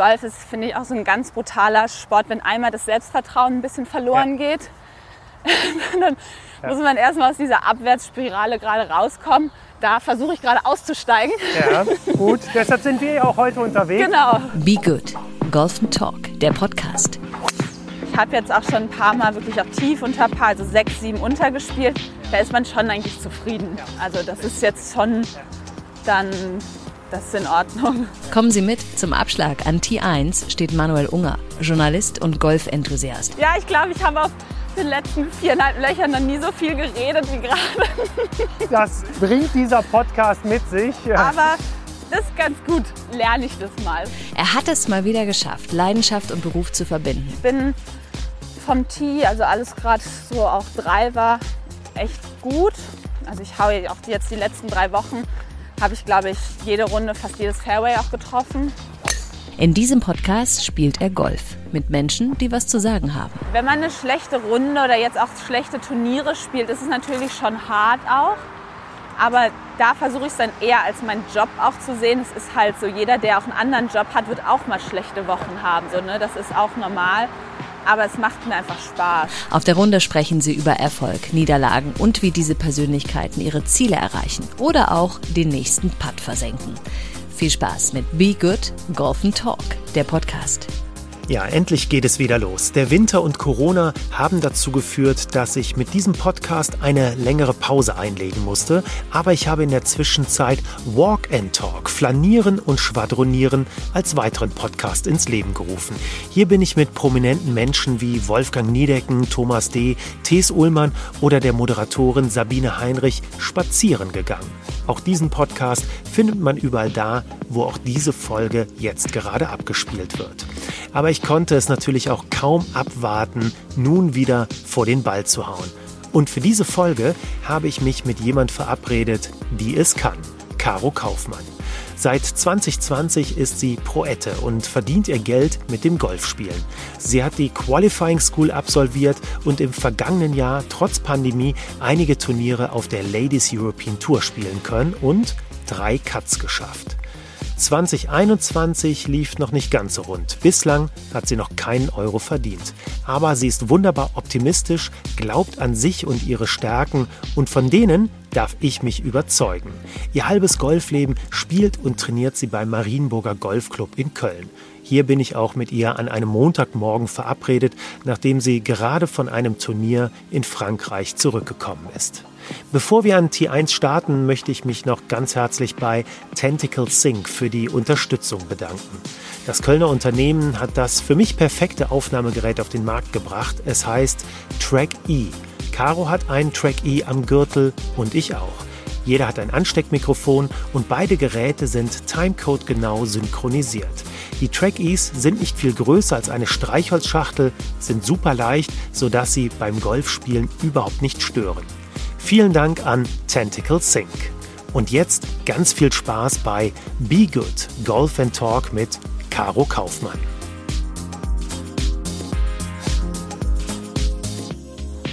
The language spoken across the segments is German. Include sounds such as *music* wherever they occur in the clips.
Golf ist, finde ich, auch so ein ganz brutaler Sport. Wenn einmal das Selbstvertrauen ein bisschen verloren ja. geht, *laughs* dann ja. muss man erstmal aus dieser Abwärtsspirale gerade rauskommen. Da versuche ich gerade auszusteigen. Ja, *laughs* gut. Deshalb sind wir ja auch heute unterwegs. Genau. Be Good. Golf Talk, der Podcast. Ich habe jetzt auch schon ein paar Mal wirklich auch tief unter Paar, also sechs, sieben untergespielt. Da ist man schon eigentlich zufrieden. Also das ist jetzt schon dann das ist in Ordnung. Kommen Sie mit. Zum Abschlag an T1 steht Manuel Unger, Journalist und Golfenthusiast. Ja, ich glaube, ich habe auf den letzten viereinhalb Löchern noch nie so viel geredet wie gerade. Das bringt dieser Podcast mit sich. Aber das ist ganz gut. Lerne ich das mal. Er hat es mal wieder geschafft, Leidenschaft und Beruf zu verbinden. Ich bin vom Tee, also alles gerade so auch drei war, echt gut. Also ich haue auch jetzt die letzten drei Wochen habe ich, glaube ich, jede Runde, fast jedes Fairway auch getroffen. In diesem Podcast spielt er Golf mit Menschen, die was zu sagen haben. Wenn man eine schlechte Runde oder jetzt auch schlechte Turniere spielt, ist es natürlich schon hart auch. Aber da versuche ich es dann eher als meinen Job auch zu sehen. Es ist halt so, jeder, der auch einen anderen Job hat, wird auch mal schlechte Wochen haben. So, ne? Das ist auch normal aber es macht mir einfach Spaß. Auf der Runde sprechen sie über Erfolg, Niederlagen und wie diese Persönlichkeiten ihre Ziele erreichen oder auch den nächsten Putt versenken. Viel Spaß mit Be Good Golf Talk, der Podcast. Ja, endlich geht es wieder los. Der Winter und Corona haben dazu geführt, dass ich mit diesem Podcast eine längere Pause einlegen musste. Aber ich habe in der Zwischenzeit Walk and Talk, Flanieren und Schwadronieren als weiteren Podcast ins Leben gerufen. Hier bin ich mit prominenten Menschen wie Wolfgang Niedecken, Thomas D., Thes Ullmann oder der Moderatorin Sabine Heinrich spazieren gegangen. Auch diesen Podcast findet man überall da, wo auch diese Folge jetzt gerade abgespielt wird. Aber ich konnte es natürlich auch kaum abwarten, nun wieder vor den Ball zu hauen. Und für diese Folge habe ich mich mit jemand verabredet, die es kann. Caro Kaufmann. Seit 2020 ist sie Proette und verdient ihr Geld mit dem Golfspielen. Sie hat die Qualifying School absolviert und im vergangenen Jahr trotz Pandemie einige Turniere auf der Ladies European Tour spielen können und drei Cuts geschafft. 2021 lief noch nicht ganz so rund. Bislang hat sie noch keinen Euro verdient. Aber sie ist wunderbar optimistisch, glaubt an sich und ihre Stärken und von denen darf ich mich überzeugen. Ihr halbes Golfleben spielt und trainiert sie beim Marienburger Golfclub in Köln. Hier bin ich auch mit ihr an einem Montagmorgen verabredet, nachdem sie gerade von einem Turnier in Frankreich zurückgekommen ist. Bevor wir an T1 starten, möchte ich mich noch ganz herzlich bei Tentacle Sync für die Unterstützung bedanken. Das Kölner Unternehmen hat das für mich perfekte Aufnahmegerät auf den Markt gebracht. Es heißt Track E. Caro hat einen Track E am Gürtel und ich auch. Jeder hat ein Ansteckmikrofon und beide Geräte sind Timecode genau synchronisiert. Die Track E's sind nicht viel größer als eine Streichholzschachtel, sind super leicht, sodass sie beim Golfspielen überhaupt nicht stören. Vielen Dank an Tentacle Sync. Und jetzt ganz viel Spaß bei Be Good Golf and Talk mit Caro Kaufmann.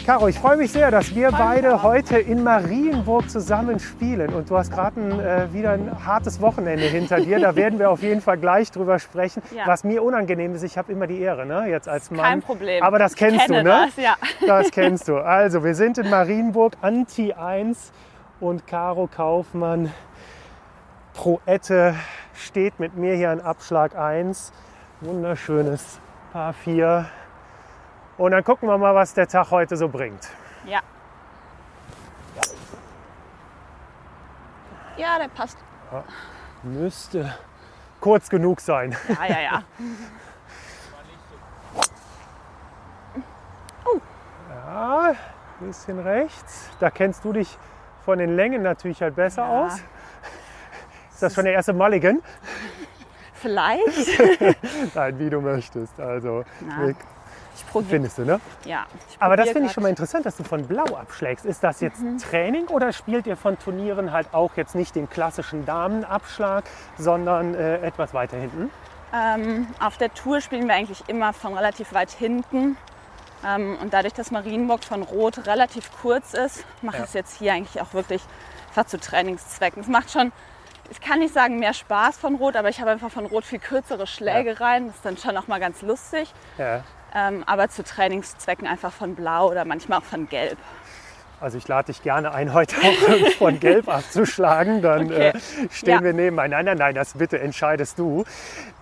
Caro, ich freue mich sehr, dass wir beide heute in Marienburg zusammen spielen. Und du hast gerade äh, wieder ein hartes Wochenende hinter dir. Da *laughs* werden wir auf jeden Fall gleich drüber sprechen. Ja. Was mir unangenehm ist, ich habe immer die Ehre, ne? jetzt als Mann. Kein Problem. Aber das kennst du, ne? Das, ja. das *laughs* kennst du. Also, wir sind in Marienburg, Anti 1 und Caro Kaufmann, Proette, steht mit mir hier an Abschlag 1. Wunderschönes Paar 4 und dann gucken wir mal, was der Tag heute so bringt. Ja. Ja, der passt. Ja, müsste kurz genug sein. Ja, ja, ja. Oh. Ja, ein bisschen rechts. Da kennst du dich von den Längen natürlich halt besser ja. aus. Ist das schon der erste Mulligan? Vielleicht. *laughs* Nein, wie du möchtest. Also, Na. Findest du, ne? Ja. Aber das finde ich schon mal interessant, dass du von Blau abschlägst. Ist das jetzt mhm. Training oder spielt ihr von Turnieren halt auch jetzt nicht den klassischen Damenabschlag, sondern äh, etwas weiter hinten? Ähm, auf der Tour spielen wir eigentlich immer von relativ weit hinten. Ähm, und dadurch, dass Marienburg von Rot relativ kurz ist, mache ich es jetzt hier eigentlich auch wirklich fast zu Trainingszwecken. Es macht schon ich kann nicht sagen mehr Spaß von Rot, aber ich habe einfach von Rot viel kürzere Schläge rein. Das ist dann schon auch mal ganz lustig. Ja. Ähm, aber zu Trainingszwecken einfach von Blau oder manchmal auch von Gelb. Also ich lade dich gerne ein, *laughs* heute auch von Gelb *laughs* abzuschlagen. Dann Okay. äh, stehen Ja. wir nebeneinander. Nein, das bitte entscheidest du.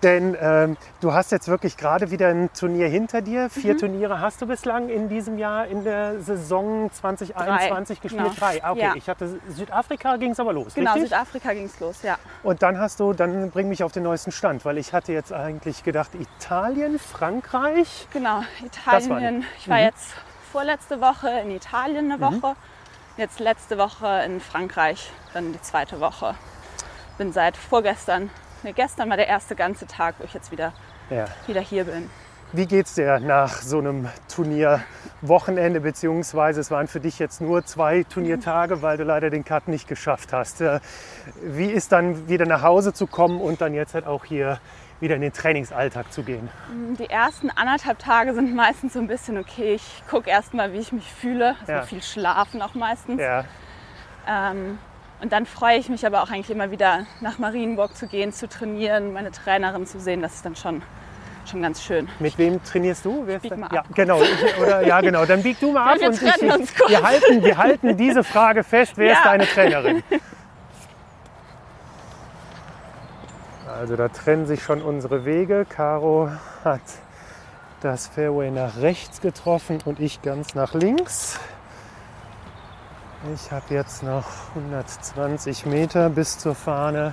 Denn ähm, du hast jetzt wirklich gerade wieder ein Turnier hinter dir. Vier Mhm. Turniere hast du bislang in diesem Jahr in der Saison 2021 Drei, gespielt. genau. Drei. Okay, Ja. ich hatte Südafrika ging es aber los. Genau, richtig? Südafrika ging es los, ja. Und dann hast du, dann bring mich auf den neuesten Stand, weil ich hatte jetzt eigentlich gedacht, Italien, Frankreich. Genau, Das war Italien. Ich war jetzt vorletzte Woche in Italien eine Woche. Jetzt letzte Woche in Frankreich, dann die zweite Woche. Bin seit vorgestern, nee, gestern war der erste ganze Tag, wo ich jetzt wieder, Ja. wieder hier bin. Wie geht's dir nach so einem Turnierwochenende, beziehungsweise es waren für dich jetzt nur zwei Turniertage, weil du leider den Cut nicht geschafft hast. Äh, Wie ist dann wieder nach Hause zu kommen und dann jetzt halt auch hier wieder in den Trainingsalltag zu gehen? Die ersten anderthalb Tage sind meistens so ein bisschen okay. Ich gucke erst mal, wie ich mich fühle. Also Ja. viel schlafen auch meistens. Ja, Ähm, und dann freue ich mich aber auch eigentlich immer wieder nach Marienburg zu gehen, zu trainieren, meine Trainerin zu sehen. Das ist dann schon, schon ganz schön. mit wem trainierst du? Wer ist bieg mal ja, ab. genau. Ich, oder, ja, genau. Dann bieg du mal ab Wir und ich, wir, halten, wir halten diese Frage fest. Wer *laughs* ist Ja. deine Trainerin? *laughs* Also da trennen sich schon unsere Wege. Caro hat das Fairway nach rechts getroffen und ich ganz nach links. Ich habe jetzt noch 120 Meter bis zur Fahne.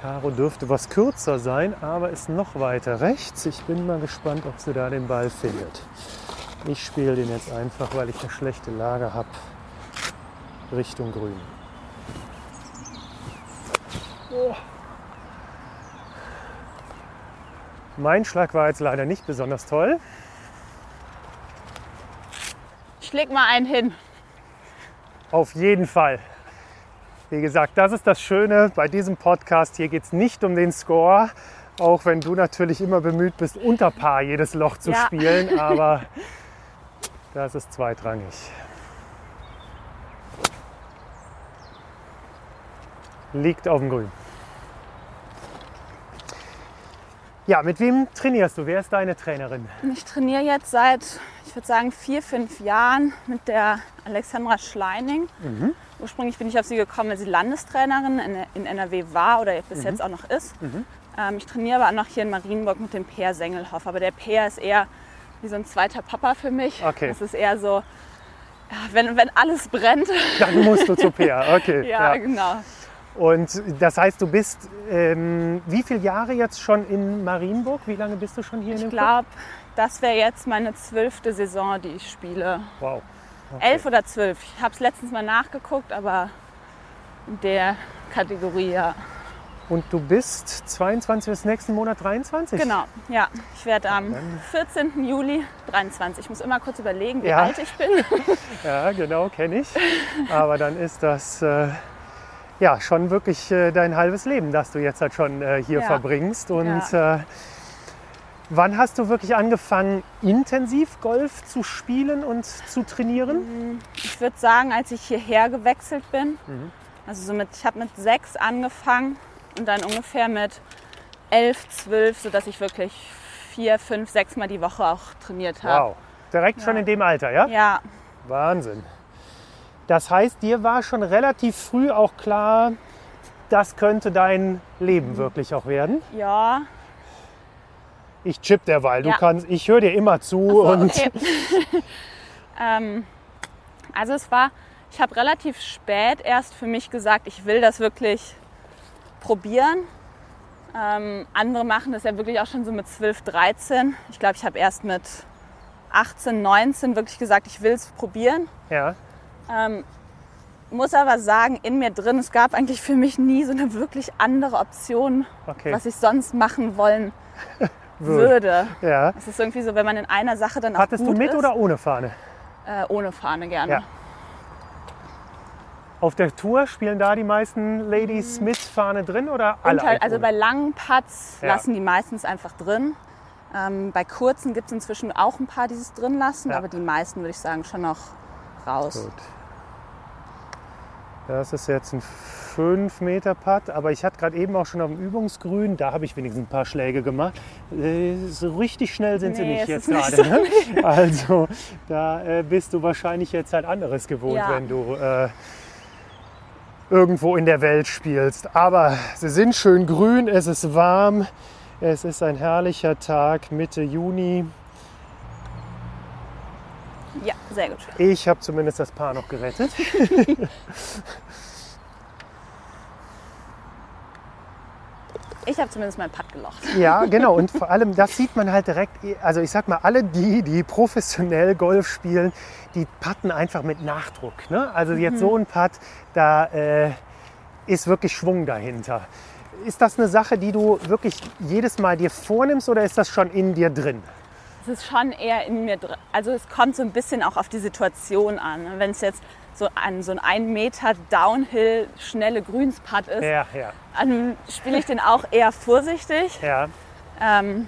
Caro dürfte was kürzer sein, aber ist noch weiter rechts. Ich bin mal gespannt, ob sie da den Ball findet. Ich spiele den jetzt einfach, weil ich eine schlechte Lage habe, Richtung Grün. Mein Schlag war jetzt leider nicht besonders toll. Ich leg mal einen hin. Auf jeden Fall. Wie gesagt, das ist das Schöne bei diesem Podcast. Hier geht es nicht um den Score, auch wenn du natürlich immer bemüht bist, unter Paar jedes Loch zu Ja. spielen. *laughs* Aber das ist zweitrangig. Liegt auf dem Grün. Ja, mit wem trainierst du? Wer ist deine Trainerin? Ich trainiere jetzt seit, ich würde sagen, vier, fünf Jahren mit der Alexandra Schleining. Ursprünglich bin ich auf sie gekommen, weil sie Landestrainerin in, NRW war oder bis jetzt auch noch ist. Ähm, ich trainiere aber auch noch hier in Marienburg mit dem Peer Sengelhoff. Aber der Peer ist eher wie so ein zweiter Papa für mich. Okay. Das ist eher so, ja, wenn, wenn alles brennt. Dann musst du zu Peer. *laughs* Okay. ja, genau. Und das heißt, du bist ähm, wie viele Jahre jetzt schon in Marienburg? Wie lange bist du schon hier in Ich glaube, das wäre jetzt meine zwölfte Saison, die ich spiele. Wow. Elf oder zwölf. Ich habe es letztens mal nachgeguckt, aber in der Kategorie, ja. Und du bist 22 bis nächsten Monat 23? Genau, ja. Ich werde am 14. Juli 23. Ich muss immer kurz überlegen, wie Ja. alt ich bin. *laughs* Ja, genau, kenne ich. Aber dann ist das äh, ja schon wirklich äh, dein halbes Leben, das du jetzt halt schon äh, hier Ja. verbringst. Und äh, wann hast du wirklich angefangen, intensiv Golf zu spielen und zu trainieren? Ich würde sagen, als ich hierher gewechselt bin, also so mit, ich habe mit sechs angefangen und dann ungefähr mit elf, zwölf, sodass ich wirklich vier, fünf, sechs Mal die Woche auch trainiert habe. Wow. Direkt schon Ja. in dem Alter, ja? Ja, Wahnsinn. Das heißt, dir war schon relativ früh auch klar, das könnte dein Leben wirklich auch werden. ja, Ich chip derweil, du Ja. kannst, ich höre dir immer zu So, und okay. *laughs* ähm, also es war, ich habe relativ spät erst für mich gesagt, ich will das wirklich probieren. Ähm, andere machen das ja wirklich auch schon so mit 12, 13. Ich glaube, ich habe erst mit 18, 19 wirklich gesagt, ich will es probieren. ja, Ähm, muss aber sagen, in mir drin, es gab eigentlich für mich nie so eine wirklich andere Option, okay. was ich sonst machen wollen *laughs* Würde. Ja. Es ist irgendwie so, wenn man in einer Sache dann auch Hattest du mit ist, oder ohne Fahne? Äh, ohne Fahne gerne. Ja. Auf der Tour spielen da die meisten Ladies mit Fahne drin oder alle? Halt, also bei langen Putts Ja. lassen die meistens einfach drin. Ähm, bei kurzen gibt es inzwischen auch ein paar, die es drin lassen, Ja. aber die meisten würde ich sagen schon noch raus. Gut. Das ist jetzt ein 5 Meter Putt, aber ich hatte gerade eben auch schon auf dem Übungsgrün, da habe ich wenigstens ein paar Schläge gemacht. Äh, So richtig schnell sind sie Nee, nicht jetzt ist nicht gerade. ne? *laughs* Also da äh, bist du wahrscheinlich jetzt halt anderes gewohnt, Ja. wenn du äh, irgendwo in der Welt spielst. Aber sie sind schön grün, es ist warm, es ist ein herrlicher Tag, Mitte Juni. Ja, sehr gut. Ich habe zumindest das Paar noch gerettet. *laughs* Ich habe zumindest meinen Putt gelocht. *laughs* Ja, genau. Und vor allem, das sieht man halt direkt. Also ich sag mal, alle die, die professionell Golf spielen, die putten einfach mit Nachdruck. Ne? Also jetzt so ein Putt, da äh, ist wirklich Schwung dahinter. Ist das eine Sache, die du wirklich jedes Mal dir vornimmst oder ist das schon in dir drin? Es ist schon eher in mir drin. Also es kommt so ein bisschen auch auf die Situation an. Wenn es jetzt so ein, so ein 1 Meter Downhill schnelle Grünspad ist, Ja, ja, dann spiele ich den auch eher vorsichtig. ja. Ähm,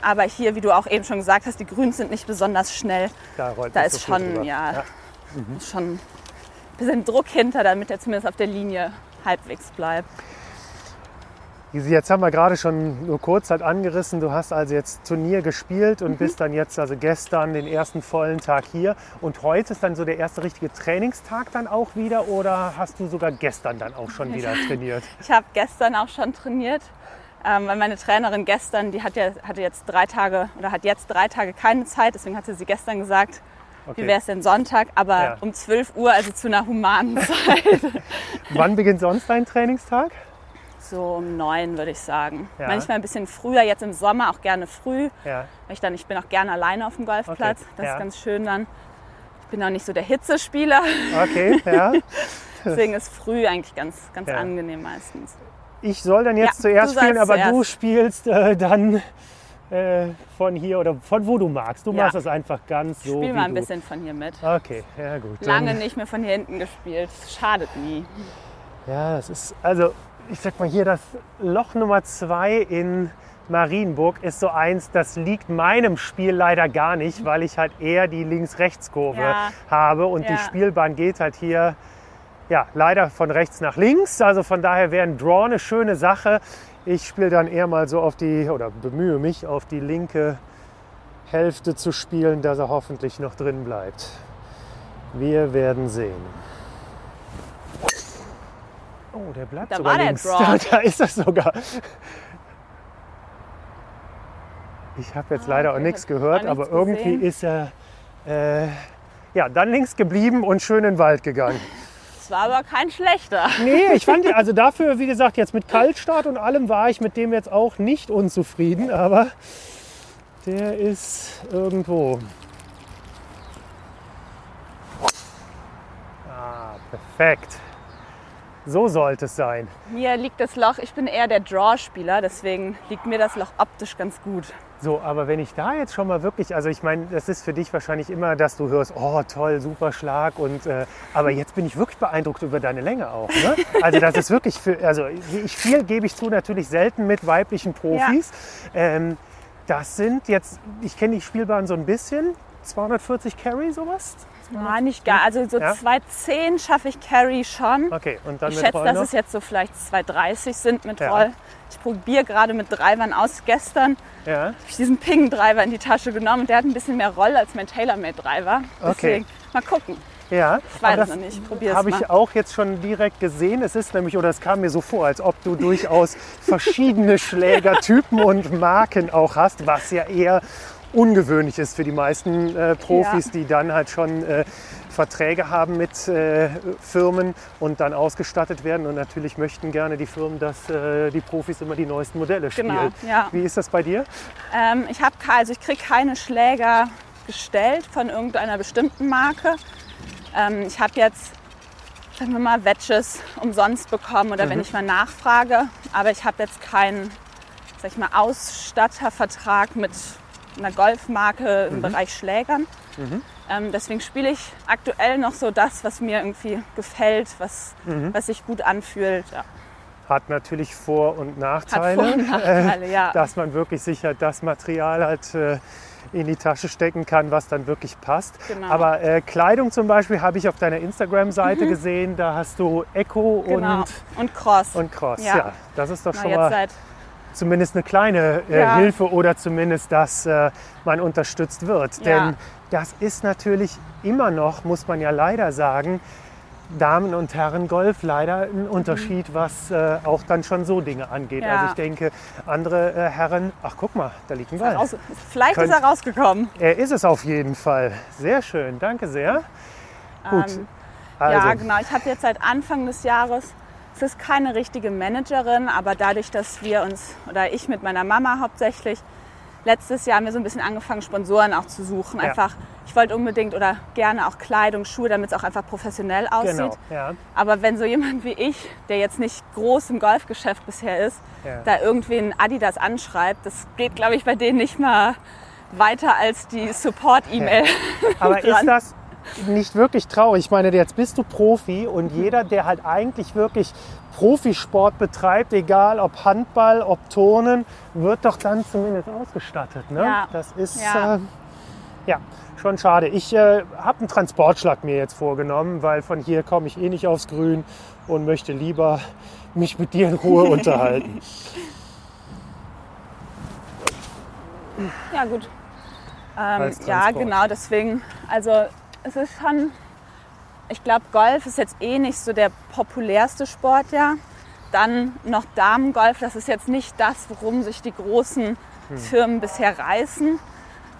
aber hier, wie du auch eben schon gesagt hast, die Grüns sind nicht besonders schnell. Da, Da ist so schon, drüber. ja, ist schon ein bisschen Druck hinter, damit er zumindest auf der Linie halbwegs bleibt. Jetzt haben wir gerade schon nur kurz halt angerissen. Du hast also jetzt Turnier gespielt und bist dann jetzt also gestern den ersten vollen Tag hier. Und heute ist dann so der erste richtige Trainingstag dann auch wieder oder hast du sogar gestern dann auch schon wieder *laughs* trainiert? Ich habe gestern auch schon trainiert, ähm, weil meine Trainerin gestern, die hat ja, hatte jetzt drei Tage oder hat jetzt drei Tage keine Zeit, deswegen hatte sie gestern gesagt, Okay. wie wäre es denn Sonntag, aber Ja. um 12 Uhr, also zu einer humanen *laughs* Zeit. Wann beginnt sonst dein Trainingstag? So um neun würde ich sagen. Ja. Manchmal ein bisschen früher, jetzt im Sommer auch gerne früh, Ja, weil ich dann, ich bin auch gerne alleine auf dem Golfplatz. Okay, Das ja. ist ganz schön dann. Ich bin auch nicht so der Hitzespieler, okay, *laughs* ja. deswegen ist früh eigentlich ganz, ganz angenehm meistens. Ich soll dann jetzt zuerst du spielen, aber du zuerst. spielst äh, dann äh, von hier oder von wo du magst. Du machst das einfach ganz so. Spiel wie mal ein du. bisschen von hier mit. Okay, ja gut. Lange nicht mehr von hier hinten gespielt. Schadet nie. Ja, das ist, also ich sag mal hier, das Loch Nummer zwei in Marienburg ist so eins, das liegt meinem Spiel leider gar nicht, weil ich halt eher die Links-Rechts-Kurve Ja. habe und die Ja. Spielbahn geht halt hier ja, leider von rechts nach links. Also von daher wäre ein Draw eine schöne Sache. Ich spiele dann eher mal so auf die, oder bemühe mich auf die linke Hälfte zu spielen, dass er hoffentlich noch drin bleibt. Wir werden sehen. Oh, der bleibt Da sogar war der links. Draw. *laughs* Da, da ist das sogar. Ich habe jetzt leider auch Ah, okay, nichts hab gehört, auch aber nichts irgendwie gesehen. ist er äh, ja, dann links geblieben und schön in den Wald gegangen. Es war aber kein schlechter. Nee, ich fand, also *laughs* dafür, wie gesagt, jetzt mit Kaltstart und allem war ich mit dem jetzt auch nicht unzufrieden, aber der ist irgendwo. Ah, perfekt. So sollte es sein. Mir liegt das Loch, ich bin eher der Draw-Spieler, deswegen liegt mir das Loch optisch ganz gut. So, aber wenn ich da jetzt schon mal wirklich, also ich meine, das ist für dich wahrscheinlich immer, dass du hörst, oh toll, super Schlag und, äh, aber jetzt bin ich wirklich beeindruckt über deine Länge auch. Ne? *laughs* Also das ist wirklich für, also ich viel gebe ich zu natürlich selten mit weiblichen Profis. Ähm, das sind jetzt, ich kenne die Spielbahn so ein bisschen, 240 Carry sowas. War nicht gar, also so Ja. 210 schaffe ich Carry schon. Okay, und dann Ich mit schätze, Roll dass noch? es jetzt so vielleicht 230 sind mit Ja. Roll. Ich probiere gerade mit Drivern aus. Gestern Ja, habe ich diesen Ping-Driver in die Tasche genommen und der hat ein bisschen mehr Roll als mein TaylorMade-Driver. Deswegen mal gucken. ja. Ich weiß es noch nicht. Ich probiere es Habe ich auch jetzt schon direkt gesehen. Es ist nämlich, oder es kam mir so vor, als ob du durchaus *laughs* verschiedene Schlägertypen und Marken auch hast, was ja eher ungewöhnlich ist für die meisten äh, Profis, Ja. die dann halt schon äh, Verträge haben mit äh, Firmen und dann ausgestattet werden. Und natürlich möchten gerne die Firmen, dass äh, die Profis immer die neuesten Modelle spielen. Genau, ja. Wie ist das bei dir? Ähm, ich habe also ich kriege keine Schläger gestellt von irgendeiner bestimmten Marke. Ähm, ich habe jetzt, sagen wir mal, Wedges umsonst bekommen oder wenn ich mal nachfrage. Aber ich habe jetzt keinen, sag ich mal, Ausstattervertrag mit einer Golfmarke im Bereich Schlägern. Ähm, deswegen spiele ich aktuell noch so das, was mir irgendwie gefällt, was, was sich gut anfühlt. Ja. Hat natürlich Vor- und Nachteile. Vor- und Nachteile, äh, ja. Dass man wirklich sicher das Material halt äh, in die Tasche stecken kann, was dann wirklich passt. Genau. Aber äh, Kleidung zum Beispiel habe ich auf deiner Instagram-Seite gesehen. Da hast du Echo Mhm. Genau. und, Und Cross. und Cross. Ja. Ja. das ist doch Na, schon mal seit zumindest eine kleine äh, Ja. Hilfe oder zumindest, dass äh, man unterstützt wird. Ja. Denn das ist natürlich immer noch, muss man ja leider sagen, Damen- und Herren-Golf leider ein Unterschied, was äh, auch dann schon so Dinge angeht. Mhm. Ja. Also ich denke, andere äh, Herren, ach guck mal, da liegt ein Ball. raus, vielleicht Könnt- ist er rausgekommen. Er ist es auf jeden Fall. Sehr schön, danke sehr. Gut, Ähm, also Ja, genau. Ich habe jetzt seit Anfang des Jahres, es ist keine richtige Managerin, aber dadurch, dass wir uns, oder ich mit meiner Mama hauptsächlich, letztes Jahr haben wir so ein bisschen angefangen, Sponsoren auch zu suchen. Ja. Einfach, ich wollte unbedingt oder gerne auch Kleidung, Schuhe, damit es auch einfach professionell aussieht. genau. Ja. Aber wenn so jemand wie ich, der jetzt nicht groß im Golfgeschäft bisher ist, Ja. da irgendwen Adidas anschreibt, das geht, glaube ich, bei denen nicht mal weiter als die Support-E-Mail. Aber *laughs* ist das nicht wirklich traurig? Ich meine, jetzt bist du Profi und jeder, der halt eigentlich wirklich Profisport betreibt, egal ob Handball, ob Turnen, wird doch dann zumindest ausgestattet. Ne? Ja. Das ist Ja. Äh, ja schon schade. Ich äh, habe einen Transportschlag mir jetzt vorgenommen, weil von hier komme ich eh nicht aufs Grün und möchte lieber mich mit dir in Ruhe *laughs* unterhalten. Ja, gut. Ähm, ja, genau, deswegen, also es ist schon, ich glaube, Golf ist jetzt eh nicht so der populärste Sport, ja. Dann noch Damengolf, das ist jetzt nicht das, worum sich die großen Hm. Firmen bisher reißen.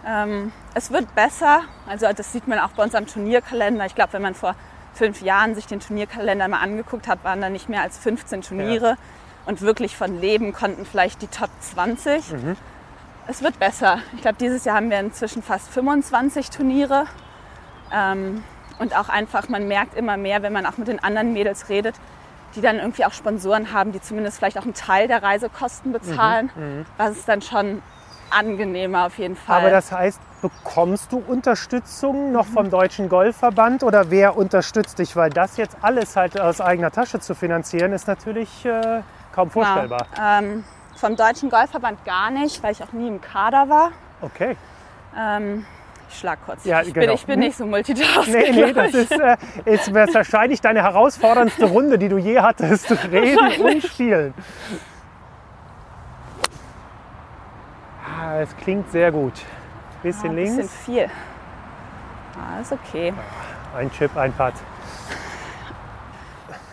Ähm, es wird besser, also das sieht man auch bei uns am Turnierkalender. Ich glaube, wenn man vor fünf Jahren sich den Turnierkalender mal angeguckt hat, waren da nicht mehr als 15 Turniere. Und wirklich von leben konnten vielleicht die Top 20. Es wird besser. Ich glaube, dieses Jahr haben wir inzwischen fast 25 Turniere. Ähm, und auch einfach, man merkt immer mehr, wenn man auch mit den anderen Mädels redet, die dann irgendwie auch Sponsoren haben, die zumindest vielleicht auch einen Teil der Reisekosten bezahlen. Das ist dann schon angenehmer auf jeden Fall. Aber das heißt, bekommst du Unterstützung noch vom Deutschen Golfverband oder wer unterstützt dich? Weil das jetzt alles halt aus eigener Tasche zu finanzieren, ist natürlich äh, kaum vorstellbar. Genau. Ähm, vom Deutschen Golfverband gar nicht, weil ich auch nie im Kader war. Okay. Ähm, ich schlag kurz. Ja, ich, genau. bin, ich bin nicht so multitasking. Nee, nee, das ist, äh, ist wahrscheinlich deine herausforderndste Runde, die du je hattest. Reden und spielen. Ah, es klingt sehr gut. Bisschen Ah, ein links, bisschen viel. Ah, ist okay. ein Chip, ein Putt.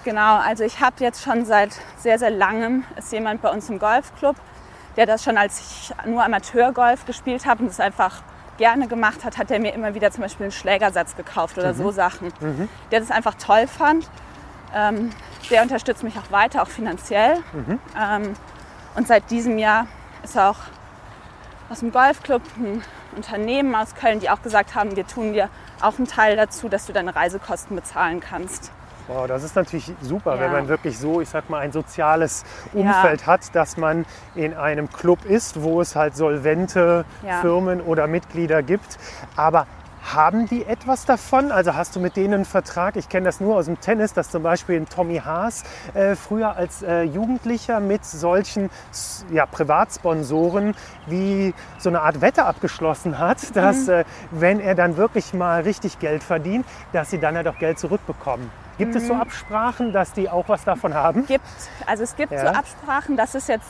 Genau, also ich habe jetzt schon seit sehr, sehr langem, ist jemand bei uns im Golfclub, der das schon als ich nur Amateurgolf gespielt habe und das einfach gerne gemacht hat, hat er mir immer wieder zum Beispiel einen Schlägersatz gekauft oder so Sachen. Der das einfach toll fand. Ähm, der unterstützt mich auch weiter, auch finanziell. Ähm, und seit diesem Jahr ist auch aus dem Golfclub ein Unternehmen aus Köln, die auch gesagt haben, wir tun dir auch einen Teil dazu, dass du deine Reisekosten bezahlen kannst. Wow, das ist natürlich super, Ja. wenn man wirklich so, ich sag mal, ein soziales Umfeld hat, dass man in einem Club ist, wo es halt solvente Ja. Firmen oder Mitglieder gibt. Aber haben die etwas davon? Also hast du mit denen einen Vertrag? Ich kenne das nur aus dem Tennis, dass zum Beispiel ein Tommy Haas äh, früher als äh, Jugendlicher mit solchen ja, Privatsponsoren wie so eine Art Wette abgeschlossen hat, dass äh, wenn er dann wirklich mal richtig Geld verdient, dass sie dann halt auch Geld zurückbekommen. Gibt es so Absprachen, dass die auch was davon haben? gibt, also es gibt Ja. so Absprachen, das ist jetzt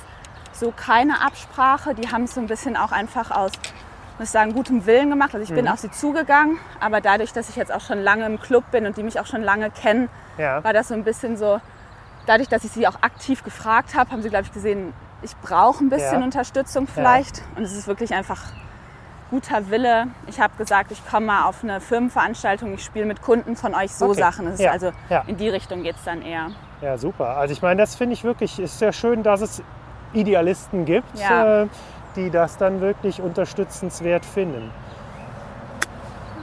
so keine Absprache, die haben es so ein bisschen auch einfach aus, muss ich sagen, gutem Willen gemacht. Also ich Mhm. bin auf sie zugegangen, aber dadurch, dass ich jetzt auch schon lange im Club bin und die mich auch schon lange kennen, Ja. war das so ein bisschen so, dadurch, dass ich sie auch aktiv gefragt habe, haben sie, glaube ich, gesehen, ich brauche ein bisschen Ja. Unterstützung vielleicht. Und es ist wirklich einfach guter Wille. Ich habe gesagt, ich komme mal auf eine Firmenveranstaltung, ich spiele mit Kunden von euch so Okay. Sachen. Ja. Also Ja. in die Richtung geht es dann eher. Ja, super. Also ich meine, das finde ich wirklich, ist sehr schön, dass es Idealisten gibt, Ja. äh, die das dann wirklich unterstützenswert finden.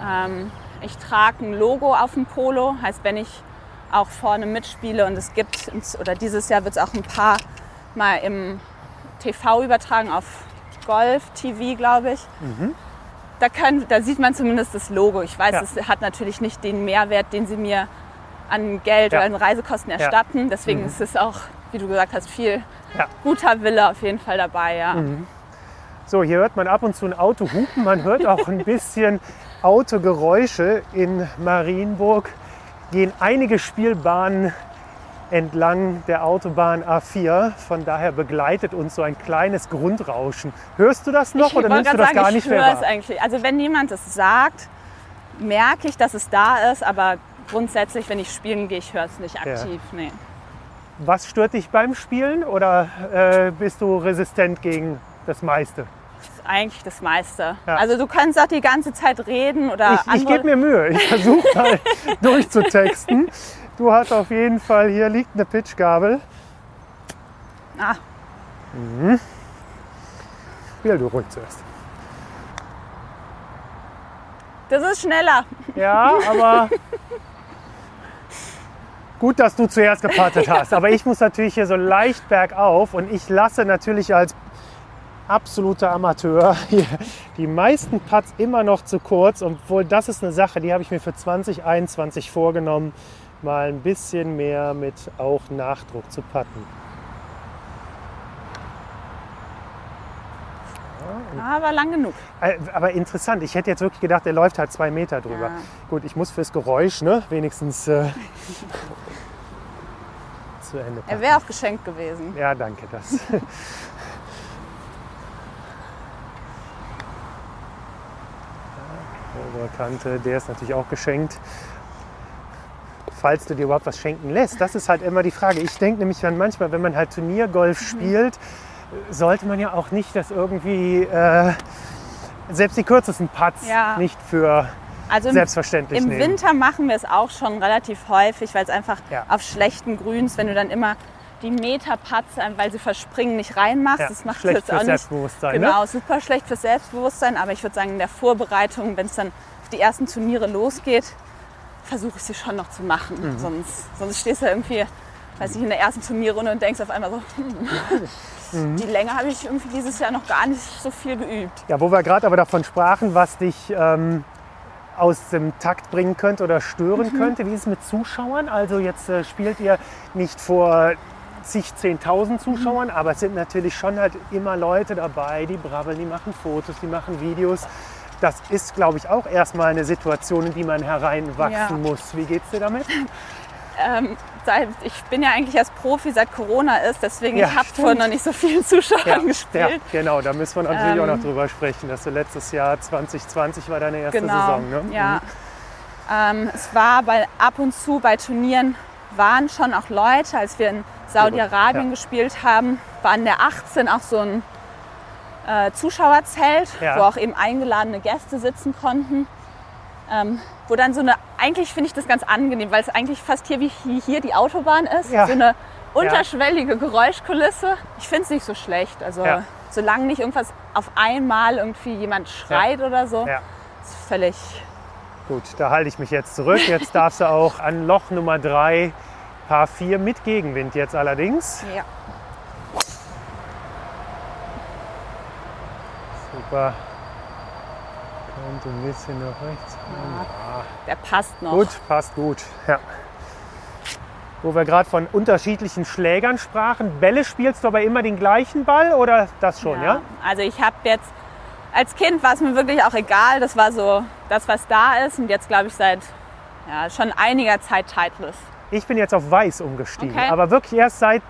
Ähm, ich trage ein Logo auf dem Polo, heißt, wenn ich auch vorne mitspiele und es gibt, oder dieses Jahr wird es auch ein paar Mal im TV übertragen, auf Golf TV, glaube ich. Da, können, da sieht man zumindest das Logo. Ich weiß, Ja. es hat natürlich nicht den Mehrwert, den sie mir an Geld Ja. oder an Reisekosten erstatten. Deswegen ist es auch wie du gesagt hast, viel Ja. guter Wille auf jeden Fall dabei. Ja. So, hier hört man ab und zu ein Auto hupen. Man hört auch ein bisschen Autogeräusche. In Marienburg gehen einige Spielbahnen entlang der Autobahn A4. Von daher begleitet uns so ein kleines Grundrauschen. Hörst du das noch ich oder nimmst du das sagen, gar ich nicht mehr höre es eigentlich. Also wenn jemand es sagt, merke ich, dass es da ist, aber grundsätzlich, wenn ich spielen gehe, ich höre es nicht aktiv. Nee. Was stört dich beim Spielen oder äh, bist du resistent gegen das meiste? Eigentlich das meiste. Ja. Also du kannst auch die ganze Zeit reden oder Ich, ich gebe mir Mühe. Ich versuche mal *laughs* durchzutexten. Du hast auf jeden Fall, hier liegt eine Pitchgabel. ah, Spiel du ruhig zuerst. das ist schneller. Ja, aber gut, dass du zuerst gepattet hast. Aber ich muss natürlich hier so leicht bergauf und ich lasse natürlich als absoluter Amateur hier die meisten Putts immer noch zu kurz. Obwohl das ist eine Sache, die habe ich mir für 2021 vorgenommen, mal ein bisschen mehr mit auch Nachdruck zu putten. Aber lang genug. Äh, Aber interessant, ich hätte jetzt wirklich gedacht, der läuft halt zwei Meter drüber. Ja. Gut, ich muss fürs Geräusch ne, wenigstens äh, *laughs* zu Ende Er packen. wäre auch geschenkt gewesen. Ja, danke. Das. *laughs* Obere Kante, der ist natürlich auch geschenkt. Falls du dir überhaupt was schenken lässt, das ist halt immer die Frage. Ich denke nämlich dann manchmal, wenn man halt Turniergolf Mhm. spielt, sollte man ja auch nicht das irgendwie, äh, selbst die kürzesten Putts Ja. nicht für Also im, selbstverständlich im nehmen. Winter machen wir es auch schon relativ häufig, weil es einfach Ja. auf schlechten Grüns, wenn du dann immer die Meterputts, äh, weil sie verspringen, nicht reinmachst, Ja, das macht schlecht jetzt auch nicht. Selbstbewusstsein, ne? Genau, super schlecht fürs Selbstbewusstsein, aber ich würde sagen, in der Vorbereitung, wenn es dann auf die ersten Turniere losgeht, versuche ich sie schon noch zu machen. Mhm. Sonst, sonst stehst du irgendwie, weiß ich, in der ersten Turnierrunde und denkst auf einmal so, hm, Mhm. die Länge habe ich irgendwie dieses Jahr noch gar nicht so viel geübt. Ja, wo wir gerade aber davon sprachen, was dich ähm, aus dem Takt bringen könnte oder stören Mhm. könnte. Wie ist es mit Zuschauern? Also jetzt äh, spielt ihr nicht vor zig, 10.000 Zuschauern, Mhm. aber es sind natürlich schon halt immer Leute dabei, die brabbeln, die machen Fotos, die machen Videos. Das ist, glaube ich, auch erstmal eine Situation, in die man hereinwachsen Ja. muss. Wie geht's dir damit? *laughs* Ähm, ich bin ja eigentlich erst Profi, seit Corona ist, deswegen Ja, ich habe vorher noch nicht so vielen *laughs* Zuschauern ja, gespielt. genau, da müssen wir natürlich auch Ähm, noch drüber sprechen, dass du letztes Jahr 2020 war deine erste Genau, Saison. Ne? ja. Ähm, es war bei, ab und zu bei Turnieren waren schon auch Leute, als wir in Saudi-Arabien Ja. gespielt haben, war in der 18 auch so ein äh, Zuschauerzelt, Ja. wo auch eben eingeladene Gäste sitzen konnten. Ähm, wo dann so eine, eigentlich finde ich das ganz angenehm, weil es eigentlich fast hier wie hier die Autobahn ist. Ja. So eine unterschwellige Geräuschkulisse. Ich finde es nicht so schlecht. Also Ja. solange nicht irgendwas auf einmal irgendwie jemand schreit oder so, Ja. ist völlig Gut, da halte ich mich jetzt zurück. Jetzt darfst du auch an Loch Nummer 3, Paar 4 mit Gegenwind jetzt allerdings. Ja. Super. Kommt ein bisschen nach rechts. Der passt noch. Gut, passt gut. Ja. Wo wir gerade von unterschiedlichen Schlägern sprachen. Bälle spielst du aber immer den gleichen Ball oder das schon, ja? Also ich habe jetzt, als Kind war es mir wirklich auch egal. Das war so das, was da ist. Und jetzt glaube ich seit ja, schon einiger Zeit Titleist. Ich bin jetzt auf Weiß umgestiegen, Okay. aber wirklich erst seit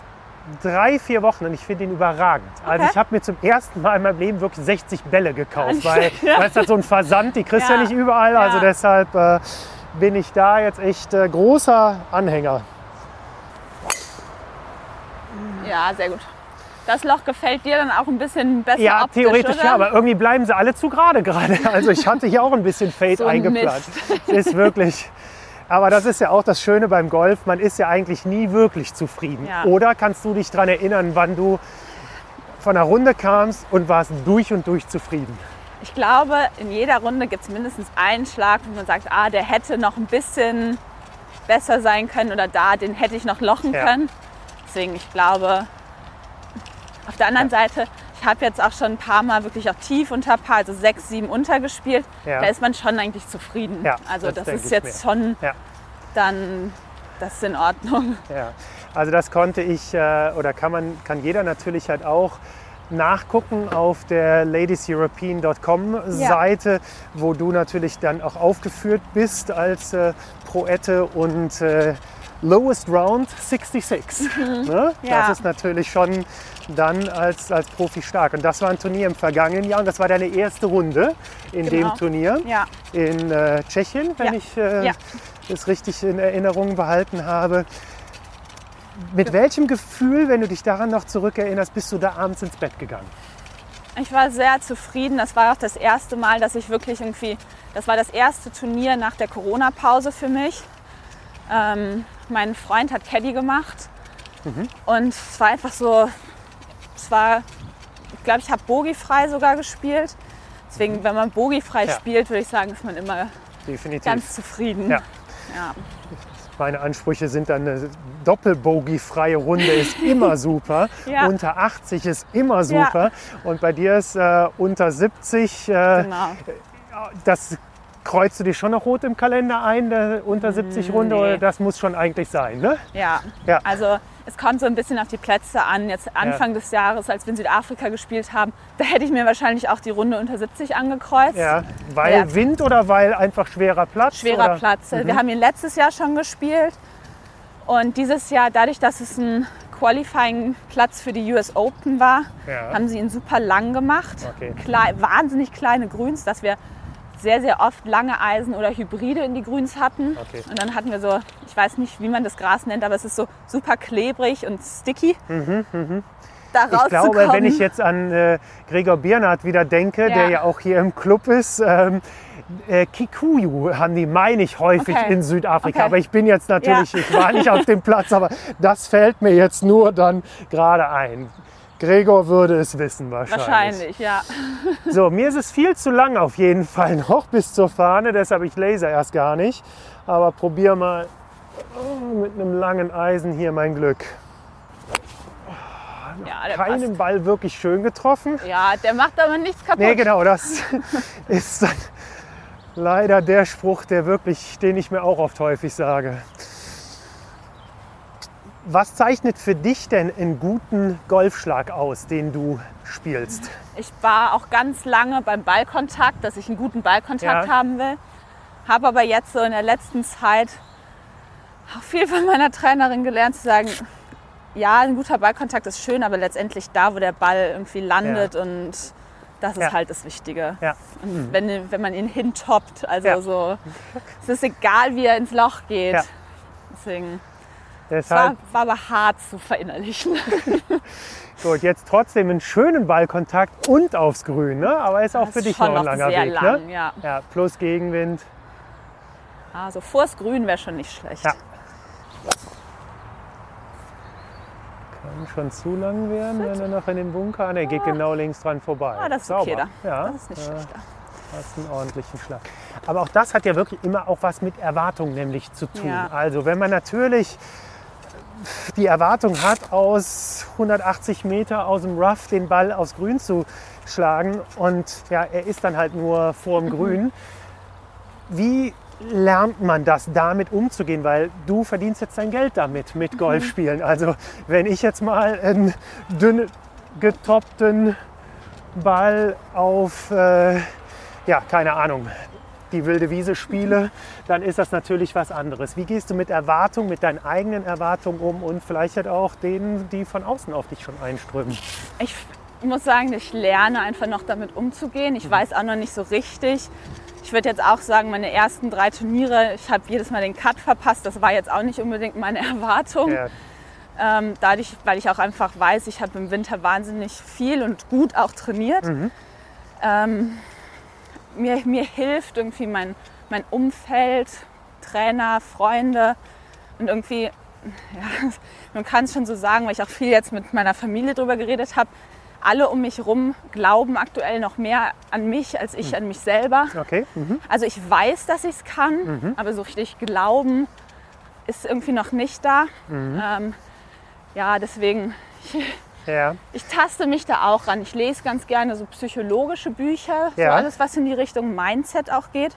drei, vier Wochen und ich finde ihn überragend. Also Okay. ich habe mir zum ersten Mal in meinem Leben wirklich 60 Bälle gekauft, weil, es hat so einen Versand, die kriegst du ja. Ja. nicht überall. Also Ja. deshalb äh, bin ich da jetzt echt äh, großer Anhänger. Ja, sehr gut. Das Loch gefällt dir dann auch ein bisschen besser Ja, optisch, theoretisch oder? ja, aber irgendwie bleiben sie alle zu gerade *laughs* gerade. Also ich hatte hier auch ein bisschen Fade So ein eingeplant. Ist wirklich. Aber das ist ja auch das Schöne beim Golf, man ist ja eigentlich nie wirklich zufrieden. Ja. Oder kannst du dich daran erinnern, wann du von einer Runde kamst und warst durch und durch zufrieden? Ich glaube, in jeder Runde gibt es mindestens einen Schlag, wo man sagt, ah, der hätte noch ein bisschen besser sein können oder da, den hätte ich noch lochen Ja. können. Deswegen, ich glaube, auf der anderen Seite, ich habe jetzt auch schon ein paar Mal wirklich auch tief unter Paar, also sechs, sieben untergespielt. Ja. Da ist man schon eigentlich zufrieden. Ja, also das das, ist jetzt mir. schon Ja. dann, das ist in Ordnung. Ja. Also das konnte ich äh, oder kann man kann jeder natürlich halt auch nachgucken auf der ladieseuropean.com Seite, wo du natürlich dann auch aufgeführt bist als äh, Proette und äh, Lowest Round 66. Ne? Ja. Das ist natürlich schon dann als, als Profi stark. Und das war ein Turnier im vergangenen Jahr und das war deine erste Runde in Genau. dem Turnier Ja. in äh, Tschechien, wenn Ja. ich äh, Ja. das richtig in Erinnerung behalten habe. Mit welchem Gefühl, wenn du dich daran noch zurückerinnerst, bist du da abends ins Bett gegangen? Ich war sehr zufrieden. Das war auch das erste Mal, dass ich wirklich irgendwie, das war das erste Turnier nach der Corona-Pause für mich. Ähm, mein Freund hat Caddy gemacht und es war einfach so, es war, ich glaube, ich habe bogiefrei sogar gespielt. Deswegen, wenn man bogiefrei Ja. spielt, würde ich sagen, ist man immer Definitiv. ganz zufrieden. Ja. Ja. Meine Ansprüche sind dann eine Doppelbogey-freie Runde ist *laughs* immer super. Ja. Unter 80 ist immer super. Und bei dir ist äh, unter 70, äh, Genau. das kreuzt du dir schon noch rot im Kalender ein, der unter 70 Runde, nee. oder das muss schon eigentlich sein, ne? Ja. Ja. also es kommt so ein bisschen auf die Plätze an. Jetzt Anfang des Jahres, als wir in Südafrika gespielt haben, da hätte ich mir wahrscheinlich auch die Runde unter 70 angekreuzt. Ja, weil Ja. Wind oder weil einfach schwerer Platz? Schwerer oder? Platz. Wir haben ihn letztes Jahr schon gespielt. Und dieses Jahr, dadurch, dass es ein Qualifying-Platz für die US Open war, Ja. haben sie ihn super lang gemacht. Okay. Klei- wahnsinnig kleine Grüns, dass wir sehr, sehr oft lange Eisen oder Hybride in die Grüns hatten. Okay. Und dann hatten wir so, ich weiß nicht, wie man das Gras nennt, aber es ist so super klebrig und sticky. Da Mhm, Ich glaube, wenn ich jetzt an äh, Gregor Biernat wieder denke, Ja. der ja auch hier im Club ist, ähm, äh, Kikuyu haben die, meine ich, häufig Okay. in Südafrika. Okay. Aber ich bin jetzt natürlich, Ja. ich war nicht auf dem Platz, aber das fällt mir jetzt nur dann gerade ein. Gregor würde es wissen wahrscheinlich. Wahrscheinlich, ja. So, mir ist es viel zu lang auf jeden Fall noch bis zur Fahne, deshalb ich laser erst gar nicht. Aber probier mal oh, mit einem langen Eisen hier mein Glück. Ja, der, Keinen passt. Ball wirklich schön getroffen. ja, der macht aber nichts kaputt. Nee, genau, das *laughs* ist dann leider der Spruch, der wirklich, den ich mir auch oft häufig sage. Was zeichnet für dich denn einen guten Golfschlag aus, den du spielst? Ich war auch ganz lange beim Ballkontakt, dass ich einen guten Ballkontakt Ja. haben will. Habe aber jetzt so in der letzten Zeit auch viel von meiner Trainerin gelernt zu sagen, ja, ein guter Ballkontakt ist schön, aber letztendlich da, wo der Ball irgendwie landet und das ist Ja. halt das Wichtige. Ja. Und wenn, wenn man ihn hintoppt, also Ja. so, es ist egal, wie er ins Loch geht. Ja. Deswegen, es Deshalb, war, war aber hart zu verinnerlichen. *laughs* gut, jetzt trotzdem einen schönen Ballkontakt und aufs Grün, ne? aber ist auch Das für ist dich schon noch ein langer Weg. lang, ne? ja. ja. Plus Gegenwind. Also vors Grün wäre schon nicht schlecht. Ja. Kann schon zu lang werden, wenn er noch in den Bunker. Ne, geht genau links dran vorbei. Ah, das ist okay Sauber. da. Ja, Das ist nicht äh, schlechter. hast einen ordentlichen Schlag. Aber auch das hat ja wirklich immer auch was mit Erwartung nämlich zu tun. Ja. Also wenn man natürlich die Erwartung hat, aus 180 Meter aus dem Rough den Ball aufs Grün zu schlagen und ja, er ist dann halt nur vor dem Grün. Wie lernt man das, damit umzugehen? Weil du verdienst jetzt dein Geld damit, mit Golfspielen. Also wenn ich jetzt mal einen dünn getoppten Ball auf, äh, ja, keine Ahnung, die wilde Wiese spiele, dann ist das natürlich was anderes. Wie gehst du mit Erwartungen, mit deinen eigenen Erwartungen um und vielleicht halt auch denen, die von außen auf dich schon einströmen? Ich muss sagen, ich lerne einfach noch damit umzugehen. Ich weiß auch noch nicht so richtig. Ich würde jetzt auch sagen, meine ersten drei Turniere, ich habe jedes Mal den Cut verpasst. Das war jetzt auch nicht unbedingt meine *laughs* Erwartung. Ja, Ähm, dadurch, weil ich auch einfach weiß, ich habe im Winter wahnsinnig viel und gut auch trainiert. Ähm, mir, mir hilft irgendwie mein, mein Umfeld, Trainer, Freunde und irgendwie, ja, man kann es schon so sagen, weil ich auch viel jetzt mit meiner Familie drüber geredet habe. Alle um mich herum glauben aktuell noch mehr an mich als ich an mich selber. okay. Mhm. Also ich weiß, dass ich es kann, aber so richtig glauben ist irgendwie noch nicht da. Ähm, ja, deswegen, ich, *laughs* Ja. ich taste mich da auch ran. Ich lese ganz gerne so psychologische Bücher, so Ja. alles, was in die Richtung Mindset auch geht.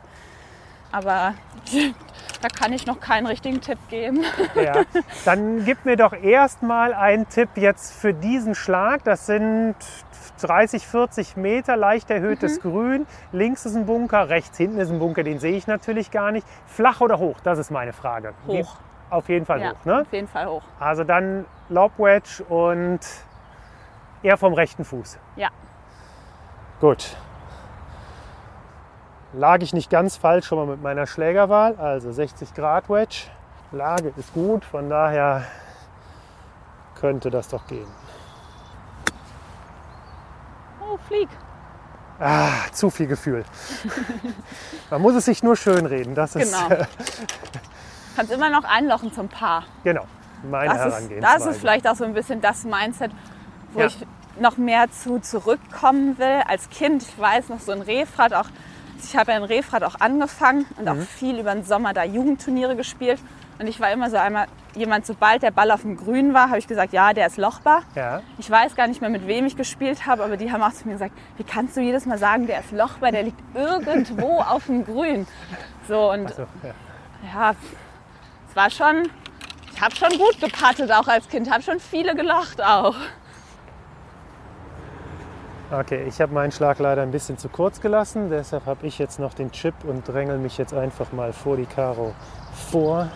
Aber *laughs* da kann ich noch keinen richtigen Tipp geben. Ja. Dann gib mir doch erstmal einen Tipp jetzt für diesen Schlag. Das sind 30, 40 Meter, leicht erhöhtes Mhm. Grün. Links ist ein Bunker, rechts hinten ist ein Bunker, den sehe ich natürlich gar nicht. Flach oder hoch? Das ist meine Frage. Hoch. Auf jeden Fall Ja, hoch. Ne? auf jeden Fall hoch. Also dann Lobwedge und eher vom rechten Fuß. Ja. Gut. Lag ich nicht ganz falsch schon mal mit meiner Schlägerwahl. Also 60 Grad Wedge. Lage ist gut, von daher könnte das doch gehen. Oh, flieg. Ah, zu viel Gefühl. *laughs* Man muss es sich nur schön reden. Das ist Genau. Kannst immer noch einlochen zum Paar. genau meine Das ist, Herangehensweise. das ist vielleicht auch so ein bisschen das Mindset, wo Ja. ich noch mehr zu zurückkommen will. Als Kind, ich weiß noch so ein Refrat auch. Ich habe ja in Refrat auch angefangen und Mhm. auch viel über den Sommer da Jugendturniere gespielt. Und ich war immer so einmal jemand, sobald der Ball auf dem Grün war, habe ich gesagt, ja, der ist lochbar. ja. Ich weiß gar nicht mehr, mit wem ich gespielt habe, aber die haben auch zu mir gesagt, wie kannst du jedes Mal sagen, der ist lochbar, der liegt irgendwo *laughs* auf dem Grün. So und So, ja. ja, es war schon, ich habe schon gut gepattet auch als Kind, habe schon viele gelocht auch. Okay, ich habe meinen Schlag leider ein bisschen zu kurz gelassen, deshalb habe ich jetzt noch den Chip und drängel mich jetzt einfach mal vor die Karo vor,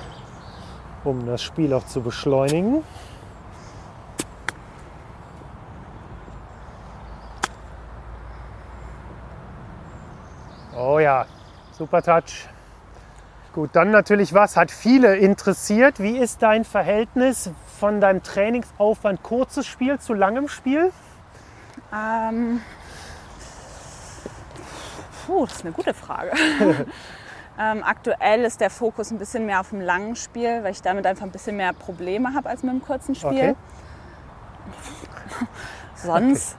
um das Spiel auch zu beschleunigen. Oh ja, super Touch. Gut, dann natürlich was, hat viele interessiert. Wie ist dein Verhältnis von deinem Trainingsaufwand kurzes Spiel zu langem Spiel? Ähm, puh, das ist eine gute Frage. *laughs* ähm, aktuell ist der Fokus ein bisschen mehr auf dem langen Spiel, weil ich damit einfach ein bisschen mehr Probleme habe als mit dem kurzen Spiel. Okay. *laughs* Sonst,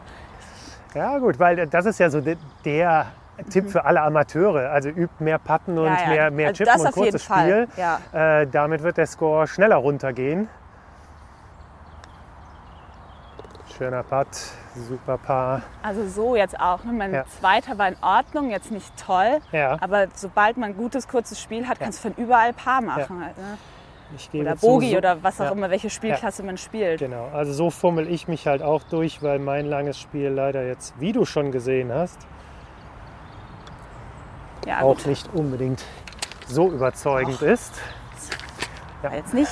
Ja gut, weil das ist ja so de- der Tipp für alle Amateure. Also übt mehr Putten und Ja, ja. mehr, mehr Also Chippen das und kurzes Spiel. ja. Äh, damit wird der Score schneller runtergehen. Schöner Putt, super Paar. also so jetzt auch. Ne? Mein Ja. zweiter war in Ordnung, jetzt nicht toll. Ja. Aber sobald man ein gutes, kurzes Spiel hat, kannst du von überall Paar machen. Halt, ne? Oder Bogi so- oder was auch ja, immer, welche Spielklasse man spielt. Genau, also so fummel ich mich halt auch durch, weil mein langes Spiel leider jetzt, wie du schon gesehen hast, Ja, auch gut. nicht unbedingt so überzeugend ist. War jetzt nicht,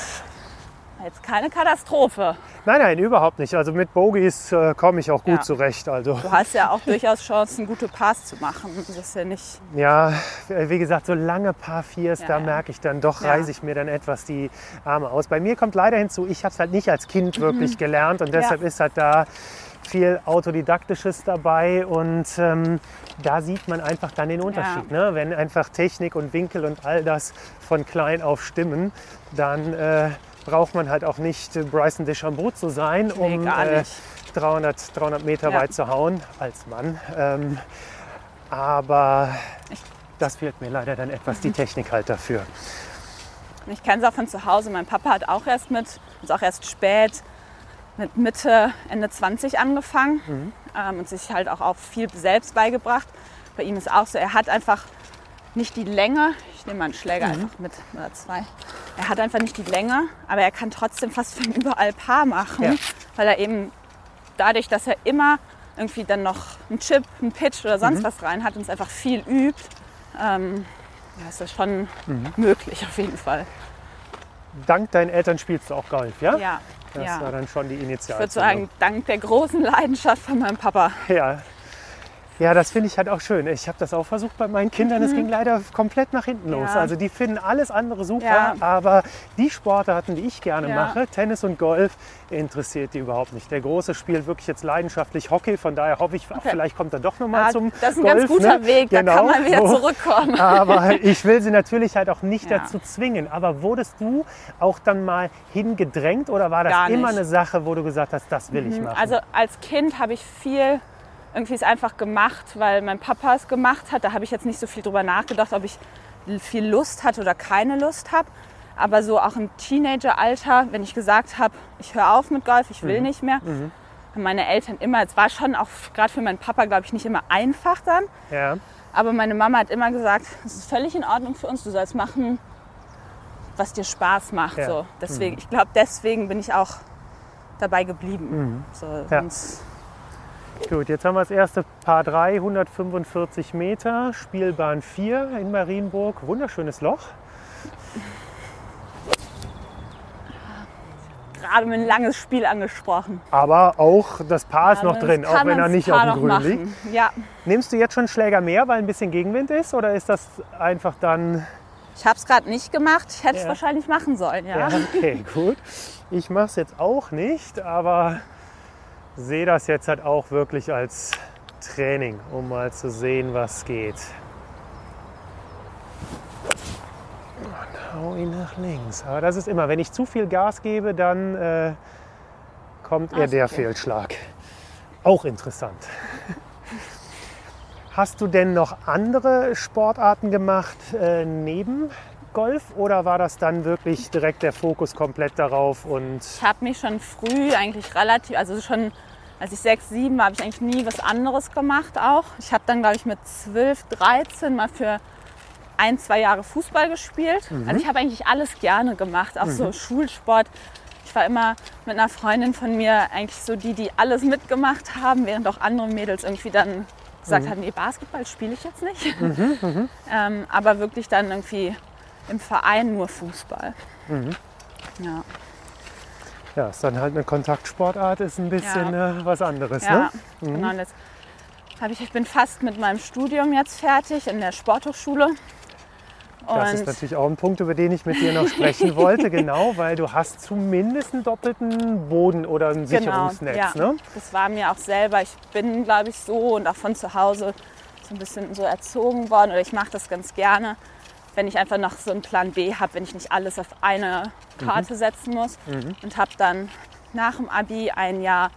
jetzt keine Katastrophe. Nein, nein, überhaupt nicht. Also mit Bogies äh, komme ich auch gut Ja. zurecht. Also Du hast ja auch durchaus Chancen, gute Pass zu machen. Das ist ja nicht. Ja, wie gesagt, so lange Paar Viers, Ja, da ja. merke ich dann doch, Ja. reiße ich mir dann etwas die Arme aus. Bei mir kommt leider hinzu, ich habe es halt nicht als Kind wirklich gelernt und deshalb ist halt da viel Autodidaktisches dabei und ähm, da sieht man einfach dann den Unterschied. Ne? Wenn einfach Technik und Winkel und all das von klein auf stimmen, dann äh, braucht man halt auch nicht äh, Bryson DeChambeau zu sein, Nee, um nicht. 300, 300 Meter Ja. weit zu hauen als Mann. Ähm, aber das fehlt mir leider dann etwas die *laughs* Technik halt dafür. Ich kenne es auch von zu Hause. Mein Papa hat auch erst mit, ist auch erst spät, mit Mitte, Ende 20 angefangen ähm, und sich halt auch, auch viel selbst beigebracht. Bei ihm ist auch so, er hat einfach nicht die Länge. Ich nehme mal einen Schläger einfach mit oder zwei. Er hat einfach nicht die Länge, aber er kann trotzdem fast von überall Paar machen, Ja. weil er eben dadurch, dass er immer irgendwie dann noch einen Chip, einen Pitch oder sonst was rein hat und es einfach viel übt, ähm, ja, ist das schon möglich auf jeden Fall. Dank deinen Eltern spielst du auch Golf, ja? Ja, Das ja. war dann schon die Ich würde sagen, dank der großen Leidenschaft von meinem Papa. Ja. Ja, das finde ich halt auch schön. Ich habe das auch versucht bei meinen Kindern. Es ging leider komplett nach hinten los. Mhm. Ja. Also die finden alles andere super, Ja. aber die Sportarten, die ich gerne Ja. mache, Tennis und Golf, interessiert die überhaupt nicht. Der Große spielt wirklich jetzt leidenschaftlich Hockey. Von daher hoffe ich, ach, vielleicht kommt er doch noch mal Ah, zum das ist ein Golf. ganz guter ne? Weg, da Genau. kann man wieder zurückkommen. *laughs* Aber ich will sie natürlich halt auch nicht dazu zwingen. Aber wurdest du auch dann mal hingedrängt oder war das immer eine Sache, wo du gesagt hast, das will ich machen? Also als Kind habe ich viel irgendwie es einfach gemacht, weil mein Papa es gemacht hat. Da habe ich jetzt nicht so viel drüber nachgedacht, ob ich viel Lust hatte oder keine Lust habe. Aber so auch im Teenageralter, wenn ich gesagt habe, ich höre auf mit Golf, ich will nicht mehr, haben meine Eltern immer, es war schon auch gerade für meinen Papa, glaube ich, nicht immer einfach dann. Ja. Aber meine Mama hat immer gesagt, es ist völlig in Ordnung für uns, du sollst machen, was dir Spaß macht. Ja. So. Deswegen, Ich glaube, deswegen bin ich auch dabei geblieben. So, Ja. sonst- Gut, jetzt haben wir das erste Paar 3, 145 Meter, Spielbahn 4 in Marienburg. Wunderschönes Loch. gerade mit ein langes Spiel angesprochen. Aber auch das Paar ist noch Aber drin, auch wenn er nicht das auf Paar dem noch Grün liegt. Ja, Nimmst du jetzt schon Schläger mehr, weil ein bisschen Gegenwind ist? Oder ist das einfach dann. ich habe es gerade nicht gemacht. Ich hätte es Ja. wahrscheinlich machen sollen. Ja. Ja, okay, gut. Ich mache es jetzt auch nicht, aber sehe das jetzt halt auch wirklich als Training, um mal zu sehen, was geht. Und hau ihn nach links. Aber das ist immer, wenn ich zu viel Gas gebe, dann äh, kommt eher der. Fehlschlag. Auch interessant. *laughs* Hast du denn noch andere Sportarten gemacht äh, neben Golf oder war das dann wirklich direkt der Fokus komplett darauf und Ich habe mich schon früh eigentlich relativ, also schon als ich sechs, sieben war, habe ich eigentlich nie was anderes gemacht auch. Ich habe dann, glaube ich, mit 12, 13 mal für ein, zwei Jahre Fußball gespielt. Mhm. Also ich habe eigentlich alles gerne gemacht, auch so Schulsport. Ich war immer mit einer Freundin von mir eigentlich so die, die alles mitgemacht haben, während auch andere Mädels irgendwie dann gesagt Mhm. haben, nee, Basketball spiele ich jetzt nicht. *laughs* ähm, aber wirklich dann irgendwie im Verein nur Fußball. Mhm. Ja. Ja, ist dann halt eine Kontaktsportart, ist ein bisschen äh, was anderes. Ja, Ne? genau. Und jetzt ich, ich bin fast mit meinem Studium jetzt fertig in der Sporthochschule. Das ist Und natürlich auch ein Punkt, über den ich mit dir noch sprechen wollte, *laughs* genau, weil du hast zumindest einen doppelten Boden oder ein Sicherungsnetz. Genau, ja. Ne? das war mir auch selber. Ich bin, glaube ich, so und auch von zu Hause so ein bisschen so erzogen worden. Oder ich mache das ganz gerne, wenn ich einfach noch so einen Plan B habe, wenn ich nicht alles auf eine Karte setzen muss. Und habe dann nach dem Abi ein Jahr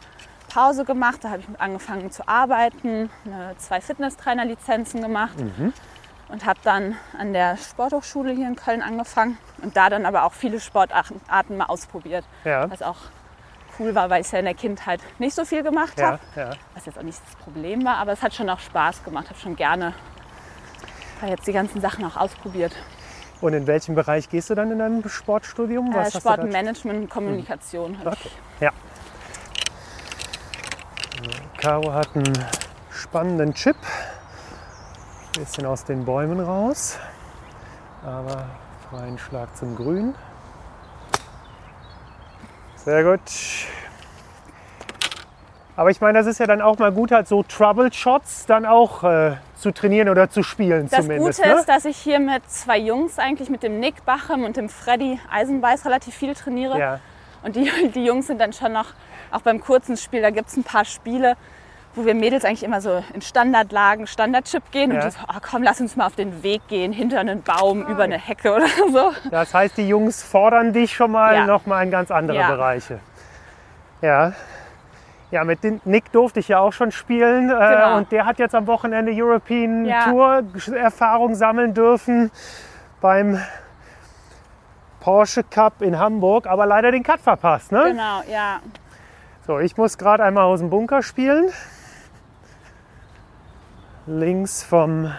Pause gemacht. Da habe ich angefangen zu arbeiten, zwei Fitnesstrainer-Lizenzen gemacht. und habe dann an der Sporthochschule hier in Köln angefangen und da dann aber auch viele Sportarten Arten mal ausprobiert, Ja, was auch cool war, weil ich es ja in der Kindheit nicht so viel gemacht ja, habe, ja. was jetzt auch nicht das Problem war, aber es hat schon auch Spaß gemacht, habe schon gerne da jetzt die ganzen Sachen auch ausprobiert. Und in welchem Bereich gehst du dann in deinem Sportstudium? Äh, du da- Sportmanagement und Kommunikation. hab Okay. Ja. Caro hat einen spannenden Chip. Bisschen aus den Bäumen raus. Aber freien Schlag zum Grün. Sehr gut. Aber ich meine, das ist ja dann auch mal gut, halt so Trouble Shots dann auch äh, zu trainieren oder zu spielen Das zumindest. Gute ne? ist, dass ich hier mit zwei Jungs eigentlich, mit dem Nick Bachem und dem Freddy Eisenbeiß relativ viel trainiere. ja. Und die, *laughs* die Jungs sind dann schon noch, auch beim kurzen Spiel, da gibt es ein paar Spiele, wo wir Mädels eigentlich immer so in Standardlagen, Standardchip gehen Ja. und die so, oh, komm, lass uns mal auf den Weg gehen, hinter einen Baum, über eine Hecke oder *laughs* so. Das heißt, die Jungs fordern dich schon mal Ja. noch mal in ganz andere Ja. Bereiche. Ja. Ja, mit Nick durfte ich ja auch schon spielen. Äh, Genau. und der hat jetzt am Wochenende European Ja. Tour Erfahrung sammeln dürfen beim Porsche Cup in Hamburg, aber leider den Cut verpasst. Ne? Genau, ja. So, ich muss gerade einmal aus dem Bunker spielen. Links vom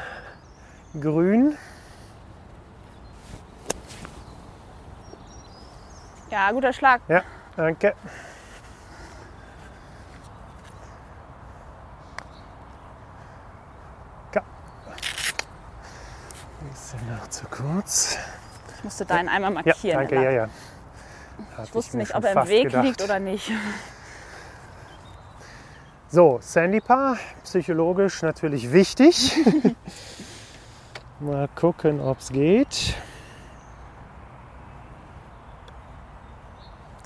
Grün. Ja, guter Schlag. Ja, danke. Bisschen noch zu kurz. Ich musste deinen einmal Ja, markieren. danke, Ella. ja, ja. Ich wusste nicht, ob er im Weg liegt oder nicht. So, Sandy-Paar, psychologisch natürlich wichtig. *laughs* Mal gucken, ob es geht.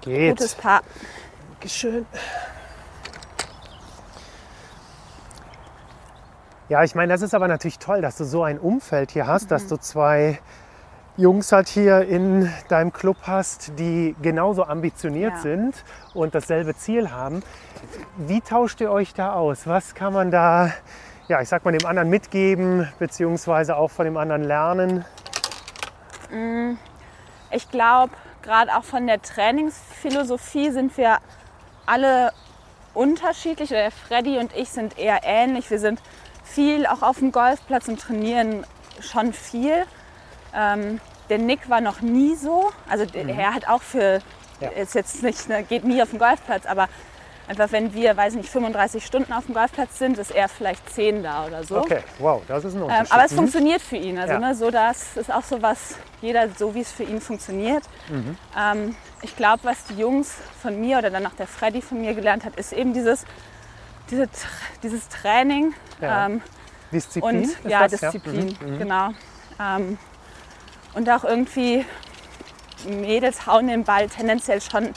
Geht. Gutes Paar. Dankeschön. Ja, ich meine, das ist aber natürlich toll, dass du so ein Umfeld hier hast, dass du zwei Jungs halt hier in deinem Club hast, die genauso ambitioniert Ja. sind und dasselbe Ziel haben. Wie tauscht ihr euch da aus? Was kann man da, ja, ich sag mal, dem anderen mitgeben, beziehungsweise auch von dem anderen lernen? Ich glaube, gerade auch von der Trainingsphilosophie sind wir alle unterschiedlich. Der Freddy und ich sind eher ähnlich. Wir sind viel auch auf dem Golfplatz und trainieren schon viel. Ähm, der Nick war noch nie so. Also der- er hat auch für, Ja. ist jetzt nicht, ne, geht nie auf den Golfplatz, aber einfach wenn wir, weiß nicht, 35 Stunden auf dem Golfplatz sind, ist er vielleicht 10 da oder so. Okay, wow, das ist ein Ähm, Unterschied. aber es Mhm. funktioniert für ihn. Also Ja. ne, so das ist auch so was, jeder so wie es für ihn funktioniert. Mhm. Ähm, ich glaube, was die Jungs von mir oder dann auch der Freddy von mir gelernt hat, ist eben dieses, diese, dieses Training Ja. ähm, Disziplin? und ja, das? Disziplin, Mhm. Mhm. genau. Ähm, und auch irgendwie Mädels hauen den Ball tendenziell schon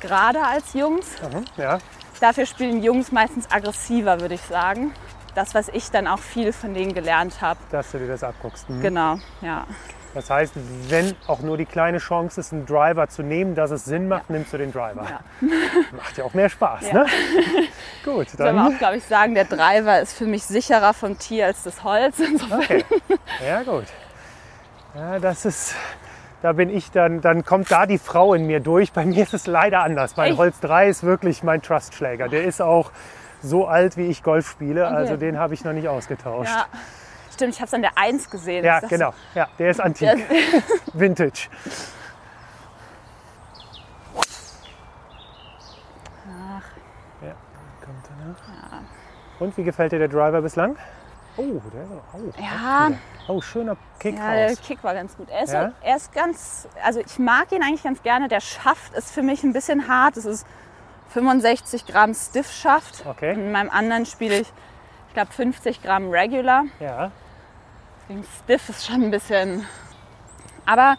gerade als Jungs. Mhm. Ja, Dafür spielen Jungs meistens aggressiver, würde ich sagen. Das, was ich dann auch viel von denen gelernt habe. dass du dir das abguckst. Mhm. Genau, ja. Das heißt, wenn auch nur die kleine Chance ist, einen Driver zu nehmen, dass es Sinn macht, nimmst du den Driver. Ja. *laughs* Macht ja auch mehr Spaß, Ja. ne? *laughs* Gut, Ich soll dann. auch, glaube ich, sagen, der Driver ist für mich sicherer vom Tier als das Holz. *laughs* Insofern- Okay. Ja, gut. Ja, das ist. Da bin ich dann, dann kommt da die Frau in mir durch. Bei mir ist es leider anders. Mein Echt? Holz 3 ist wirklich mein Trustschläger. Der ist auch so alt, wie ich Golf spiele. Also den habe ich noch nicht ausgetauscht. Ja. Stimmt, ich habe es an der 1 gesehen. Ja, genau. Ja, der ist antik. Der, *laughs* *laughs* Vintage. Ja, kommt er noch. Und wie gefällt dir der Driver bislang? Oh, der ist oh, ja, oh, schöner Kick ja, der raus. Kick war ganz gut. Er ist, Ja? er ist ganz, also ich mag ihn eigentlich ganz gerne. Der Schaft ist für mich ein bisschen hart. Es ist 65 Gramm Stiff-Schaft. Okay. In meinem anderen spiele ich, ich glaube, 50 Gramm Regular. Ja, Deswegen Stiff ist schon ein bisschen. Aber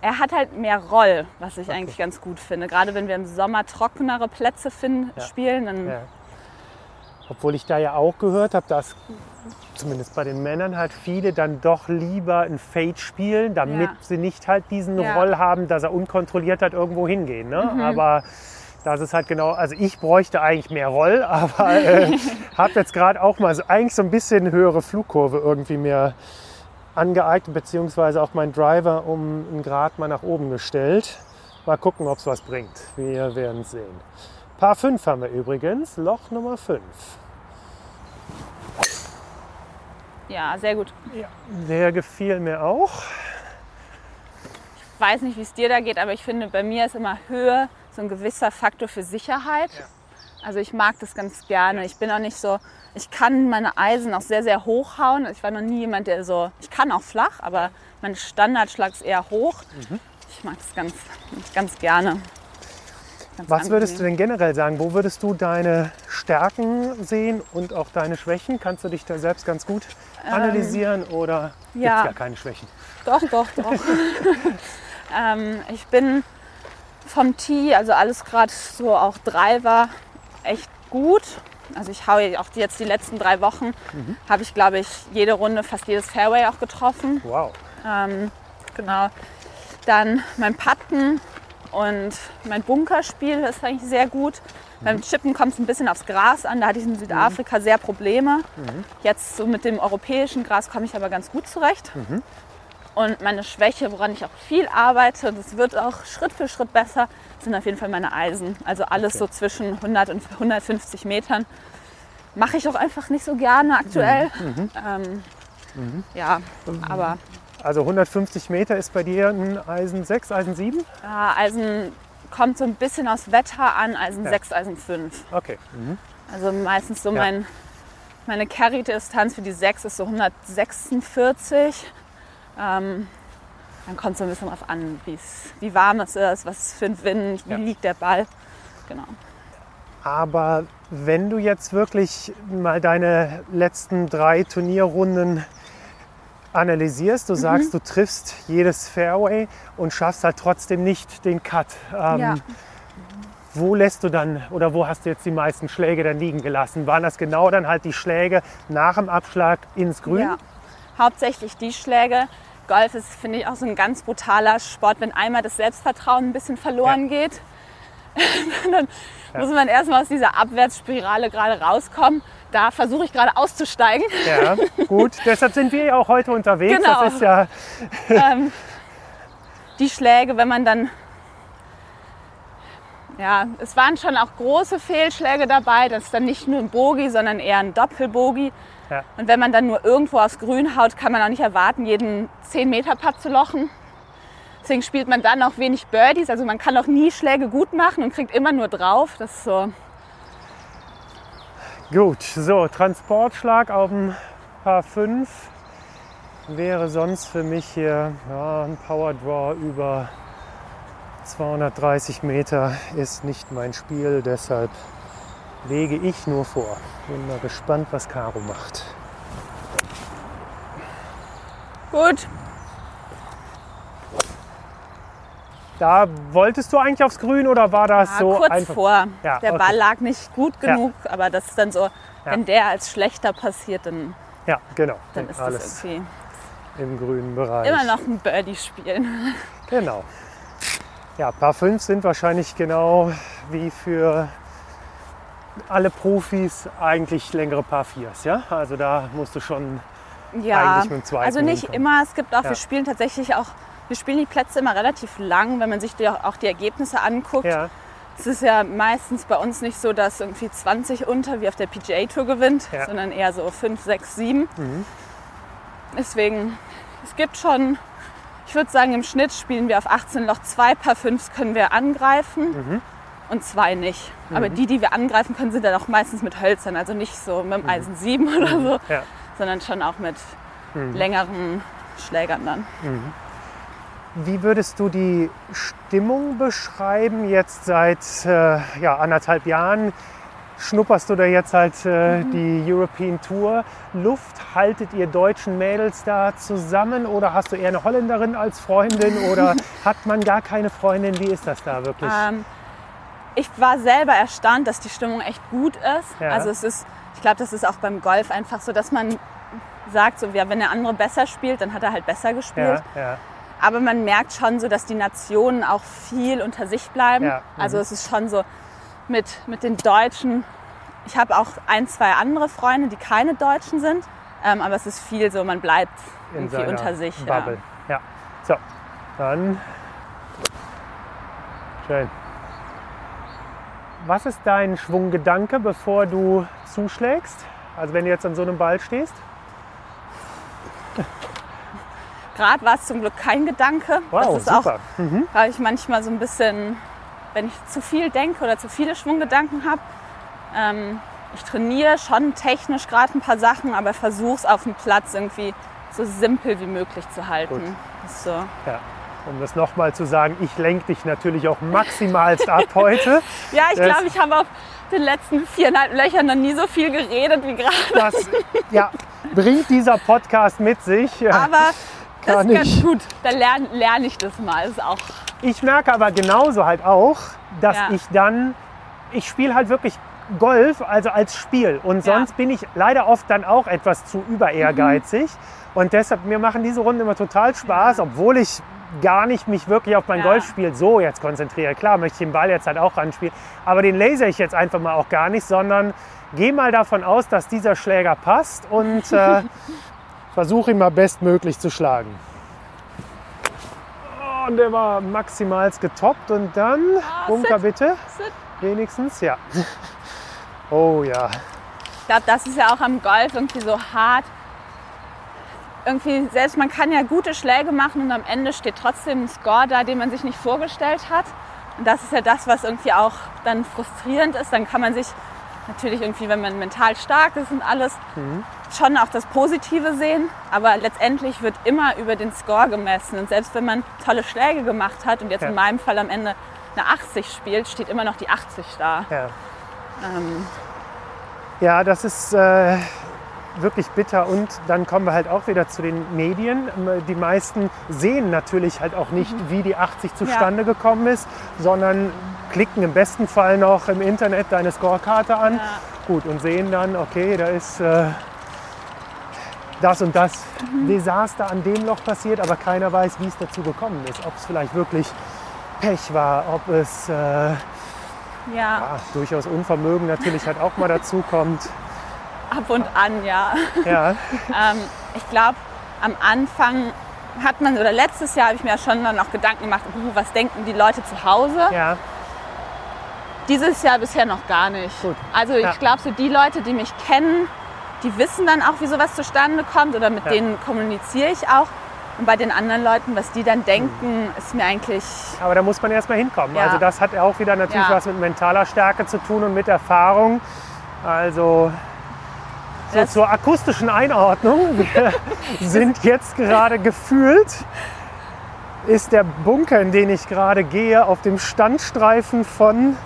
er hat halt mehr Roll, was ich eigentlich ganz gut finde. Gerade wenn wir im Sommer trockenere Plätze finden, Ja. spielen, dann ja. Obwohl ich da ja auch gehört habe, dass zumindest bei den Männern halt viele dann doch lieber ein Fade spielen, damit Ja. sie nicht halt diesen. Mhm. Roll haben, dass er unkontrolliert halt irgendwo hingehen. Ne? Aber das ist halt genau, also ich bräuchte eigentlich mehr Roll, *laughs* aber äh, *laughs* habe jetzt gerade auch mal so, eigentlich so ein bisschen höhere Flugkurve irgendwie mir angeeignet, beziehungsweise auch meinen Driver um einen Grad mal nach oben gestellt. Mal gucken, ob es was bringt. Wir werden es sehen. Paar 5 haben wir übrigens, Loch Nummer 5. ja, sehr gut. Der gefiel mir auch. Ich weiß nicht, wie es dir da geht, aber ich finde, bei mir ist immer Höhe so ein gewisser Faktor für Sicherheit. Also ich mag das ganz gerne. Ich bin auch nicht so, ich kann meine Eisen auch sehr, sehr hoch hauen. Ich war noch nie jemand, der so, ich kann auch flach, aber mein Standardschlag ist eher hoch. Mhm. Ich mag das ganz, ganz gerne. Ganz Was würdest du angenehm. denn generell sagen? Wo würdest du deine Stärken sehen und auch deine Schwächen? Kannst du dich da selbst ganz gut analysieren oder gibt es Ähm, ja. gar keine Schwächen? Doch, doch, doch. *laughs* *laughs* ähm, ich bin vom Tee, also alles gerade so auch Driver, echt gut. Also ich haue auch jetzt die letzten drei Wochen, habe ich glaube ich jede Runde, fast jedes Fairway auch getroffen. Wow. Ähm, genau. Dann mein Patten und mein Bunkerspiel ist eigentlich sehr gut. Beim Chippen kommt es ein bisschen aufs Gras an. Da hatte ich in Südafrika sehr Probleme. Jetzt so mit dem europäischen Gras komme ich aber ganz gut zurecht. Und meine Schwäche, woran ich auch viel arbeite, das wird auch Schritt für Schritt besser, sind auf jeden Fall meine Eisen. Also alles so zwischen 100 und 150 Metern. Mache ich auch einfach nicht so gerne aktuell. Ähm, Ja, aber Also 150 Meter ist bei dir ein Eisen 6, Eisen 7? Ja, Eisen kommt so ein bisschen aus Wetter an, Eisen Ja. 6, Eisen 5. Okay. Mhm. Also meistens so Ja. mein, meine Carry-Distanz für die 6 ist so 146. Ähm, dann kommt es so ein bisschen drauf an, wie warm es ist, was für ein Wind, wie Ja. liegt der Ball. Genau. Aber wenn du jetzt wirklich mal deine letzten drei Turnierrunden analysierst, du sagst, Mhm. du triffst jedes Fairway und schaffst halt trotzdem nicht den Cut. Ähm, Ja. Wo lässt du dann oder wo hast du jetzt die meisten Schläge dann liegen gelassen? Waren das genau dann halt die Schläge nach dem Abschlag ins Grün? Ja, hauptsächlich die Schläge. Golf ist, finde ich, auch so ein ganz brutaler Sport. Wenn einmal das Selbstvertrauen ein bisschen verloren geht, *laughs* dann muss man erstmal aus dieser Abwärtsspirale gerade rauskommen. Da versuche ich gerade auszusteigen. Ja, gut. *laughs* Deshalb sind wir ja auch heute unterwegs. Genau. Das ist ja *laughs* ähm, die Schläge, wenn man dann Ja, es waren schon auch große Fehlschläge dabei. Das ist dann nicht nur ein Bogie, sondern eher ein Doppelbogie. Ja. Und wenn man dann nur irgendwo aufs Grün haut, kann man auch nicht erwarten, jeden 10 Meter Putt zu lochen. Deswegen spielt man dann auch wenig Birdies. Also man kann auch nie Schläge gut machen und kriegt immer nur drauf. Das ist so. Gut, so, Transportschlag auf dem Paar 5 wäre sonst für mich hier ja, ein Power Draw über 230 Meter ist nicht mein Spiel, deshalb lege ich nur vor. Bin mal gespannt, was Caro macht. Gut, Da wolltest du eigentlich aufs Grün oder war das ja, so kurz einfach? vor. Ja, der okay. Ball lag nicht gut genug, aber das ist dann so, wenn der als schlechter passiert, dann, Ja, genau. dann ist Alles das irgendwie im grünen Bereich. immer noch ein Birdie spielen. Genau. Ja, Paar 5 sind wahrscheinlich genau wie für alle Profis eigentlich längere Paar 4s, ja? Also da musst du schon Ja, Eigentlich mit dem zweiten also nicht hinkommen. immer. Es gibt auch, Ja. wir spielen tatsächlich auch, wir spielen die Plätze immer relativ lang, wenn man sich die, auch die Ergebnisse anguckt. ja, Es ist ja meistens bei uns nicht so, dass irgendwie 20 unter wie auf der PGA Tour gewinnt, Ja. sondern eher so 5, 6, 7. Mhm. Deswegen, es gibt schon, ich würde sagen, im Schnitt spielen wir auf 18 Loch zwei Paar 5 können wir angreifen Mhm. und zwei nicht. Aber die, die wir angreifen können, sind dann auch meistens mit Hölzern, also nicht so mit dem Eisen 7 oder so, Mhm. ja. sondern schon auch mit Mhm. längeren Schlägern dann. Wie würdest du die Stimmung beschreiben? Jetzt seit äh, ja, anderthalb Jahren schnupperst du da jetzt halt äh, Mhm. die European Tour Luft. Haltet ihr deutschen Mädels da zusammen oder hast du eher eine Holländerin als Freundin oder *laughs* hat man gar keine Freundin? Wie ist das da wirklich? Ähm, ich war selber erstaunt, dass die Stimmung echt gut ist. Ja. Also es ist, ich glaube, das ist auch beim Golf einfach so, dass man sagt, so, ja, wenn der andere besser spielt, dann hat er halt besser gespielt. ja, ja, Aber man merkt schon so, dass die Nationen auch viel unter sich bleiben. Mhm. Also es ist schon so mit, mit den Deutschen. Ich habe auch ein, zwei andere Freunde, die keine Deutschen sind. Ähm, aber es ist viel so, man bleibt in irgendwie unter sich. Bubble. Ja. So, dann schön. Was ist dein Schwunggedanke, bevor du zuschlägst? Also wenn du jetzt an so einem Ball stehst? Gerade war es zum Glück kein Gedanke. Wow, das ist auch super. Mhm. habe ich manchmal so ein bisschen, wenn ich zu viel denke oder zu viele Schwunggedanken habe. Ähm, ich trainiere schon technisch gerade ein paar Sachen, aber versuche es auf dem Platz irgendwie so simpel wie möglich zu halten. So. Ja. Um das nochmal zu sagen, ich lenke dich natürlich auch maximalst ab heute. *laughs* Ja, ich glaube, ich habe auf den letzten viereinhalb Löchern noch nie so viel geredet wie gerade. Das ja, bringt dieser Podcast mit sich. Aber das ist ganz gut. Da lerne lern ich das mal. Ist auch Ich merke aber genauso halt auch, dass Ja. ich dann, ich spiele halt wirklich Golf, also als Spiel. Und Ja. sonst bin ich leider oft dann auch etwas zu über ehrgeizig. Und deshalb, mir machen diese Runden immer total Spaß, obwohl ich gar nicht mich wirklich auf mein Ja. Golfspiel so jetzt konzentriere. Klar möchte ich den Ball jetzt halt auch ranspielen, aber den laser ich jetzt einfach mal auch gar nicht, sondern gehe mal davon aus, dass dieser Schläger passt und äh, *laughs* versuche ihn mal bestmöglich zu schlagen. Oh, und der war maximals getoppt und dann, Bunker sit. bitte, Sit. wenigstens, ja. *laughs* Oh ja, Ich glaube, das ist ja auch am Golf irgendwie so hart. Irgendwie, selbst man kann ja gute Schläge machen und am Ende steht trotzdem ein Score da, den man sich nicht vorgestellt hat. Und das ist ja das, was irgendwie auch dann frustrierend ist. Dann kann man sich natürlich irgendwie, wenn man mental stark ist und alles, schon auch das Positive sehen. Aber letztendlich wird immer über den Score gemessen. Und selbst wenn man tolle Schläge gemacht hat und jetzt Ja. in meinem Fall am Ende eine 80 spielt, steht immer noch die 80 da. ja. Ähm, Ja, das ist äh, wirklich bitter. Und dann kommen wir halt auch wieder zu den Medien. Ähm, Die meisten sehen natürlich halt auch nicht, wie die 80 zustande gekommen ist, sondern klicken im besten Fall noch im Internet deine Scorekarte an. Ja. Gut, und sehen dann, okay, da ist äh, das und das Desaster an dem Loch passiert, aber keiner weiß, wie es dazu gekommen ist. Ob es vielleicht wirklich Pech war, ob es äh, ja. ja, durchaus Unvermögen natürlich halt auch mal dazu kommt. *laughs* ab und an, ja. Ja, *laughs* Ähm, ich glaube, am Anfang hat man, oder letztes Jahr habe ich mir schon dann auch Gedanken gemacht, uh, was denken die Leute zu Hause? ja, Dieses Jahr bisher noch gar nicht. Gut. Also ich Ja. glaube, so die Leute, die mich kennen, die wissen dann auch, wie sowas zustande kommt oder mit Ja. denen kommuniziere ich auch. Und bei den anderen Leuten, was die dann denken, Mhm. ist mir eigentlich, Aber da muss man erstmal hinkommen. Ja. Also das hat auch wieder natürlich Ja. was mit mentaler Stärke zu tun und mit Erfahrung. Also so Das- zur akustischen Einordnung. *laughs* Wir sind jetzt gerade gefühlt, ist der Bunker, in den ich gerade gehe, auf dem Standstreifen von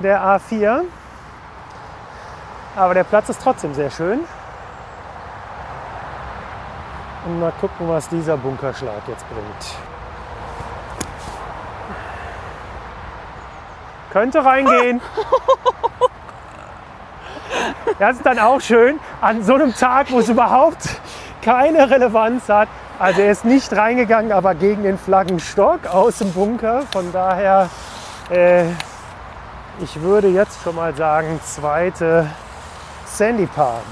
der A4. Aber der Platz ist trotzdem sehr schön. Und mal gucken, was dieser Bunkerschlag jetzt bringt. Könnte reingehen. *laughs* Das ist dann auch schön an so einem Tag, wo es überhaupt keine Relevanz hat. Also er ist nicht reingegangen, aber gegen den Flaggenstock aus dem Bunker. Von daher, äh, ich würde jetzt schon mal sagen, zweite Sandy Palm.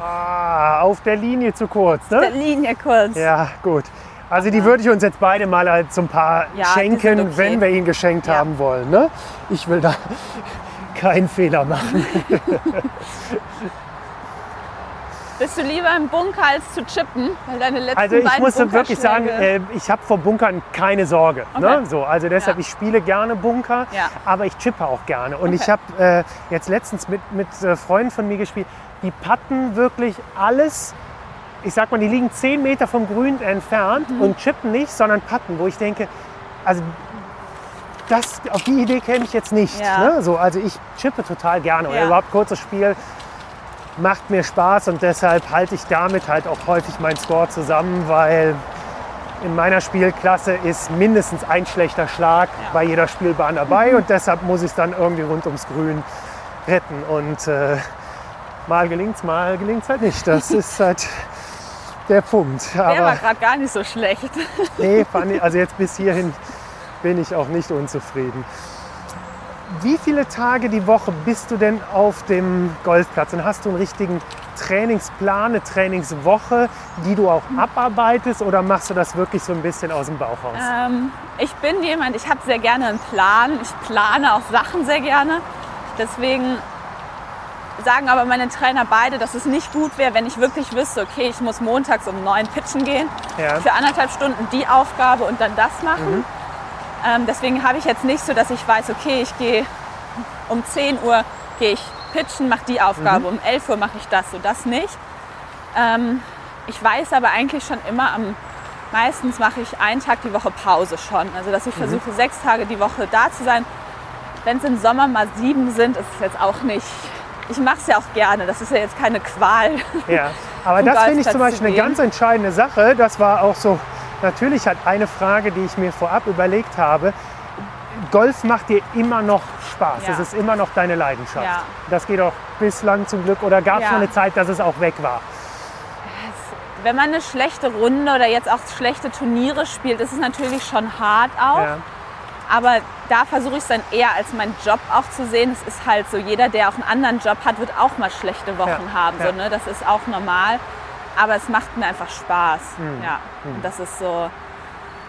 Ah, auf der Linie zu kurz, der ne? Linie kurz. Ja, gut. Also die würde ich uns jetzt beide mal als so ein paar Ja, schenken, okay. wenn wir ihn geschenkt Ja. haben wollen. Ne? Ich will da keinen Fehler machen. *laughs* Bist du lieber im Bunker als zu chippen? Weil deine letzten Also ich muss wirklich sagen, äh, ich habe vor Bunkern keine Sorge. Okay. Ne? So, also deshalb, Ja. ich spiele gerne Bunker, Ja. aber ich chippe auch gerne. Und Okay. ich habe äh, jetzt letztens mit, mit äh, Freunden von mir gespielt, die patten wirklich alles, ich sag mal, die liegen 10 Meter vom Grün entfernt Mhm. und chippen nicht, sondern patten, wo ich denke, also das, auf die Idee käme ich jetzt nicht. Ja. Ne? So, also ich chippe total gerne. Oder Ja. überhaupt kurzes Spiel macht mir Spaß und deshalb halte ich damit halt auch häufig meinen Score zusammen, weil in meiner Spielklasse ist mindestens ein schlechter Schlag Ja. bei jeder Spielbahn dabei und deshalb muss ich es dann irgendwie rund ums Grün retten. Und äh, mal gelingt es, mal gelingt es halt nicht. Das *laughs* ist halt der Punkt. Der war gerade gar nicht so schlecht. *laughs* nee, fand ich, also jetzt bis hierhin bin ich auch nicht unzufrieden. Wie viele Tage die Woche bist du denn auf dem Golfplatz? Und hast du einen richtigen Trainingsplan, eine Trainingswoche, die du auch abarbeitest oder machst du das wirklich so ein bisschen aus dem Bauch raus? Ähm, ich bin jemand, ich habe sehr gerne einen Plan. Ich plane auch Sachen sehr gerne. Deswegen sagen aber meine Trainer beide, dass es nicht gut wäre, wenn ich wirklich wüsste, okay, ich muss montags um neun pitchen gehen, Ja. für anderthalb Stunden die Aufgabe und dann das machen. Ähm, deswegen habe ich jetzt nicht so, dass ich weiß, okay, ich gehe um 10 Uhr gehe ich pitchen, mache die Aufgabe, um 11 Uhr mache ich das, so das nicht. Ähm, ich weiß aber eigentlich schon immer am meistens mache ich einen Tag die Woche Pause schon. Also dass ich versuche sechs Tage die Woche da zu sein. Wenn es im Sommer mal sieben sind, ist es jetzt auch nicht. Ich mache es ja auch gerne. Das ist ja jetzt keine Qual. Ja, aber das finde ich zum zu Beispiel eine gehen. ganz entscheidende Sache. Das war auch so, natürlich hat eine Frage, die ich mir vorab überlegt habe. Golf macht dir immer noch Spaß. Ja. Es ist immer noch deine Leidenschaft. Ja. Das geht auch bislang zum Glück. Oder gab es Ja. mal eine Zeit, dass es auch weg war? Wenn man eine schlechte Runde oder jetzt auch schlechte Turniere spielt, ist es natürlich schon hart auch. Aber da versuche ich es dann eher als meinen Job auch zu sehen. Es ist halt so, jeder, der auch einen anderen Job hat, wird auch mal schlechte Wochen Ja, haben. ja. So, ne? Das ist auch normal. Aber es macht mir einfach Spaß. Hm, Ja. Und das ist so.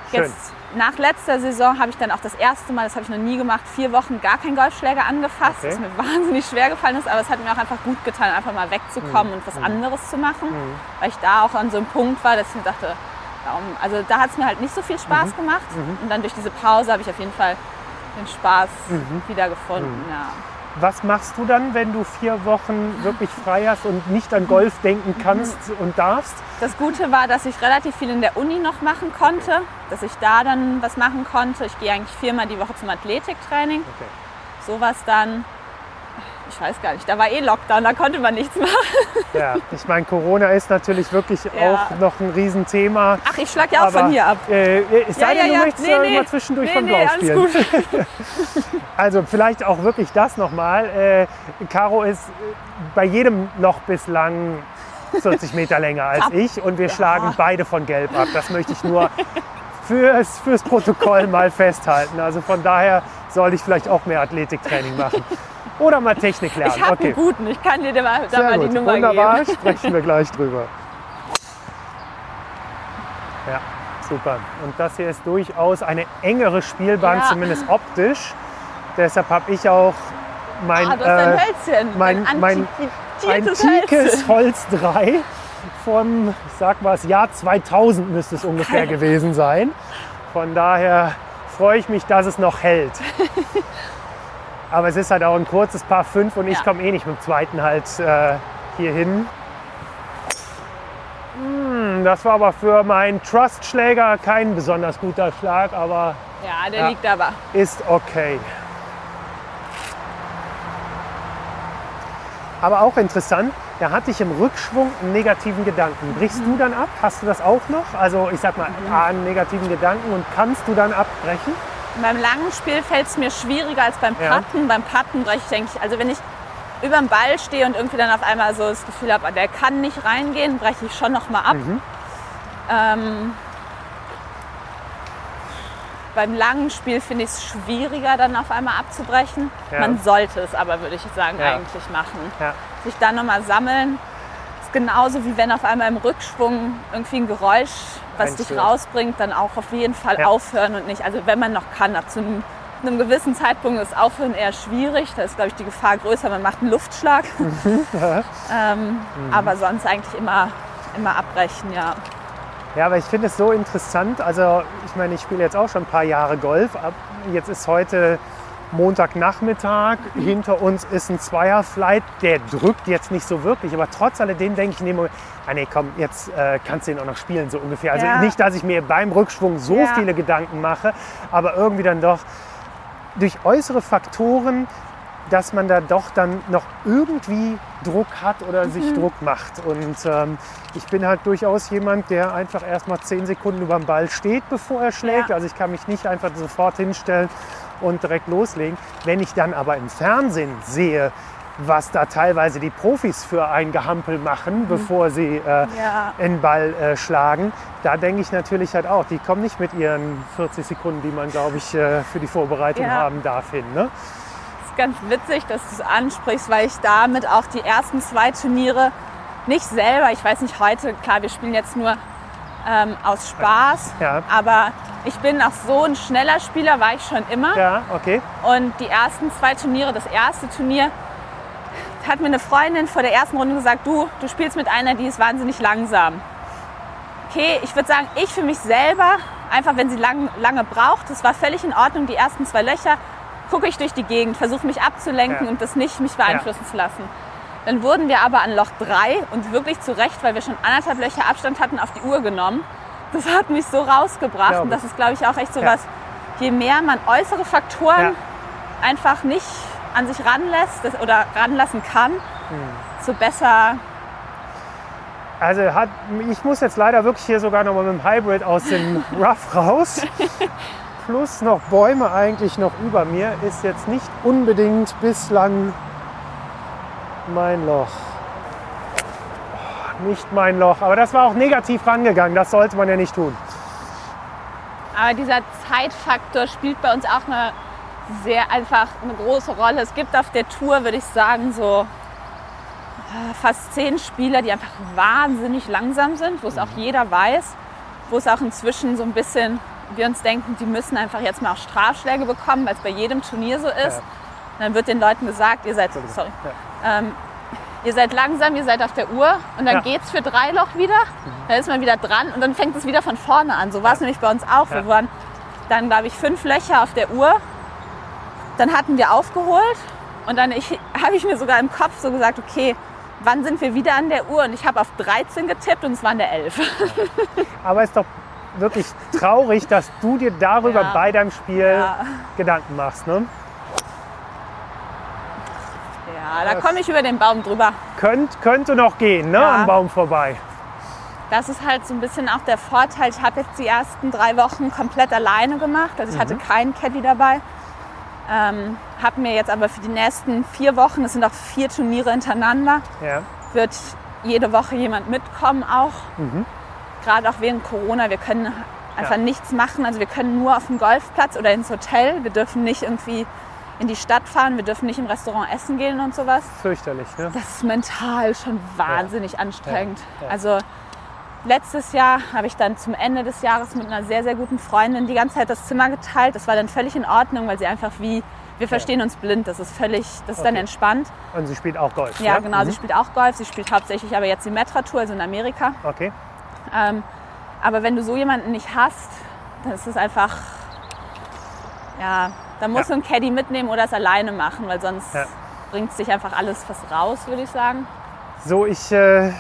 Schön. Jetzt nach letzter Saison habe ich dann auch das erste Mal, das habe ich noch nie gemacht, vier Wochen gar keinen Golfschläger angefasst, Okay. was mir *laughs* wahnsinnig schwer gefallen ist, aber es hat mir auch einfach gut getan, einfach mal wegzukommen und was anderes zu machen, weil ich da auch an so einem Punkt war, dass ich mir dachte, also da hat es mir halt nicht so viel Spaß gemacht und dann durch diese Pause habe ich auf jeden Fall den Spaß wieder gefunden. Ja. Was machst du dann, wenn du vier Wochen wirklich frei hast und nicht an Golf denken kannst und darfst? Das Gute war, dass ich relativ viel in der Uni noch machen konnte, dass ich da dann was machen konnte. Ich gehe eigentlich viermal die Woche zum Athletiktraining. Okay. Sowas dann. Ich weiß gar nicht, da war eh Lockdown, da konnte man nichts machen. Ja, ich meine, Corona ist natürlich wirklich Ja. auch noch ein Riesenthema. Ach, ich schlag ja auch Aber, von hier ab. Äh, es sei denn, du möchtest Nee, ja nee. mal zwischendurch nee, von nee, Blau spielen. *laughs* Also vielleicht auch wirklich das nochmal. Äh, Caro ist äh, bei jedem Loch bislang 40 Meter länger als ich und wir schlagen beide von Gelb ab. Das möchte ich nur fürs, fürs Protokoll mal festhalten. Also von daher sollte ich vielleicht auch mehr Athletiktraining machen. Oder mal Technik lernen. Ich habe okay. einen guten, ich kann dir da mal, da mal die Nummer Wunderbar, geben. *laughs* sprechen wir gleich drüber. *laughs* Ja, super. Und das hier ist durchaus eine engere Spielbahn, Ja. zumindest optisch. Deshalb habe ich auch mein, ah, äh, Hölzchen. mein- ein mein antikes Hölzchen. Holz 3 vom, sag mal, das Jahr 2000 müsste es ungefähr Geil. gewesen sein. Von daher freue ich mich, dass es noch hält. *laughs* Aber es ist halt auch ein kurzes Paar 5 und ich Ja. komme eh nicht mit dem zweiten halt äh, hier hin. Hm, das war aber für meinen Trust-Schläger kein besonders guter Schlag, aber Ja, der Ja. liegt aber. ist okay. Aber auch interessant, da hatte ich im Rückschwung einen negativen Gedanken. Brichst du dann ab? Hast du das auch noch? Also ich sag mal, A, einen negativen Gedanken und kannst du dann abbrechen? Beim langen Spiel fällt es mir schwieriger als beim Ja. Putten. Beim Putten breche ich, denke ich, also wenn ich über dem Ball stehe und irgendwie dann auf einmal so das Gefühl habe, der kann nicht reingehen, breche ich schon noch mal ab. Mhm. Ähm, beim langen Spiel finde ich es schwieriger, dann auf einmal abzubrechen. Ja. Man sollte es aber, würde ich sagen, Ja. eigentlich machen. Ja. Sich dann nochmal sammeln. Genauso wie wenn auf einmal im Rückschwung irgendwie ein Geräusch, was dich rausbringt, dann auch auf jeden Fall Ja. aufhören und nicht. Also wenn man noch kann, ab zu einem, einem gewissen Zeitpunkt ist Aufhören eher schwierig. Da ist, glaube ich, die Gefahr größer, man macht einen Luftschlag. *laughs* ähm, Aber sonst eigentlich immer, immer abbrechen, ja. Ja, aber ich finde es so interessant. Also ich meine, ich spiele jetzt auch schon ein paar Jahre Golf. Ab- Jetzt ist heute Montagnachmittag. Hinter uns ist ein Zweierflight. Der drückt jetzt nicht so wirklich. Aber trotz alledem denke ich in dem Moment, ah nee, komm, jetzt äh, kannst du ihn auch noch spielen, so ungefähr. Also Ja. nicht, dass ich mir beim Rückschwung so Ja. viele Gedanken mache, aber irgendwie dann doch durch äußere Faktoren dass man da doch dann noch irgendwie Druck hat oder sich Druck macht. Und ähm, ich bin halt durchaus jemand, der einfach erst mal zehn Sekunden über dem Ball steht, bevor er schlägt. Ja. Also ich kann mich nicht einfach sofort hinstellen und direkt loslegen. Wenn ich dann aber im Fernsehen sehe, was da teilweise die Profis für ein Gehampel machen, bevor sie äh, Ja. einen Ball äh, schlagen, da denke ich natürlich halt auch, die kommen nicht mit ihren 40 Sekunden, die man, glaube ich, äh, für die Vorbereitung Ja. haben darf, hin. Ne? ist ganz witzig, dass du es ansprichst, weil ich damit auch die ersten zwei Turniere nicht selber, ich weiß nicht heute, klar, wir spielen jetzt nur ähm, aus Spaß, Ja. aber ich bin auch so ein schneller Spieler, war ich schon immer. Ja, okay. Und die ersten zwei Turniere, das erste Turnier, hat mir eine Freundin vor der ersten Runde gesagt, du, du spielst mit einer, die ist wahnsinnig langsam. Okay, ich würde sagen, ich für mich selber, einfach wenn sie lang, lange braucht, das war völlig in Ordnung, die ersten zwei Löcher, gucke ich durch die Gegend, versuche mich abzulenken Ja. und das nicht mich beeinflussen zu lassen. Dann wurden wir aber an Loch drei und wirklich zu Recht, weil wir schon anderthalb Löcher Abstand hatten, auf die Uhr genommen. Das hat mich so rausgebracht und das ist, glaube ich, auch echt so Ja. was, je mehr man äußere Faktoren Ja. einfach nicht an sich ranlässt oder ranlassen kann, Hm. so besser. Also hat, ich muss jetzt leider wirklich hier sogar noch mal mit dem Hybrid aus dem *laughs* Rough raus. Plus noch Bäume eigentlich noch über mir ist jetzt nicht unbedingt bislang mein Loch. Oh, Nicht mein Loch, aber das war auch negativ rangegangen. Das sollte man ja nicht tun. Aber dieser Zeitfaktor spielt bei uns auch eine sehr einfach eine große Rolle. Es gibt auf der Tour, würde ich sagen, so äh, fast zehn Spieler, die einfach wahnsinnig langsam sind, wo es auch jeder weiß, wo es auch inzwischen so ein bisschen, wir uns denken, die müssen einfach jetzt mal auch Strafschläge bekommen, weil es bei jedem Turnier so ist. Ja. Und dann wird den Leuten gesagt, ihr seid, sorry, ähm, ihr seid langsam, ihr seid auf der Uhr und dann Ja. geht's für drei Loch wieder. Dann ist man wieder dran und dann fängt es wieder von vorne an. So war es nämlich bei uns auch. Wir Ja. waren dann, glaube ich, fünf Löcher auf der Uhr. Dann hatten wir aufgeholt und dann *laughs* habe ich mir sogar im Kopf so gesagt, okay, wann sind wir wieder an der Uhr? Und ich habe auf 13 getippt und es waren der 11. *laughs* Aber es ist doch wirklich traurig, dass du dir darüber Ja. bei deinem Spiel Ja. Gedanken machst. Ne? Ja, da komme ich über den Baum drüber. Könnt, könnte noch gehen, ne? Ja. am Baum vorbei. Das ist halt so ein bisschen auch der Vorteil. Ich habe jetzt die ersten drei Wochen komplett alleine gemacht. Also ich hatte Mhm. keinen Caddy dabei. Ähm, habe mir jetzt aber für die nächsten vier Wochen, es sind auch vier Turniere hintereinander, Ja. wird jede Woche jemand mitkommen auch. Gerade auch während Corona. Wir können einfach Ja. nichts machen. Also wir können nur auf den Golfplatz oder ins Hotel. Wir dürfen nicht irgendwie in die Stadt fahren. Wir dürfen nicht im Restaurant essen gehen und sowas. Fürchterlich. Ne? Das ist mental schon wahnsinnig anstrengend. Ja, ja. Also letztes Jahr habe ich dann zum Ende des Jahres mit einer sehr, sehr guten Freundin die ganze Zeit das Zimmer geteilt. Das war dann völlig in Ordnung, weil sie einfach wie, wir verstehen uns blind, das ist völlig, das ist dann Okay. entspannt. Und sie spielt auch Golf. Ja, ne? genau, sie Mhm. spielt auch Golf, sie spielt hauptsächlich aber jetzt die Metra-Tour, also in Amerika. Okay. Ähm, aber wenn du so jemanden nicht hast, dann ist es einfach, ja, dann musst Ja. einen Caddy mitnehmen oder es alleine machen, weil sonst Ja. bringt sich einfach alles fast raus, würde ich sagen. So, ich äh,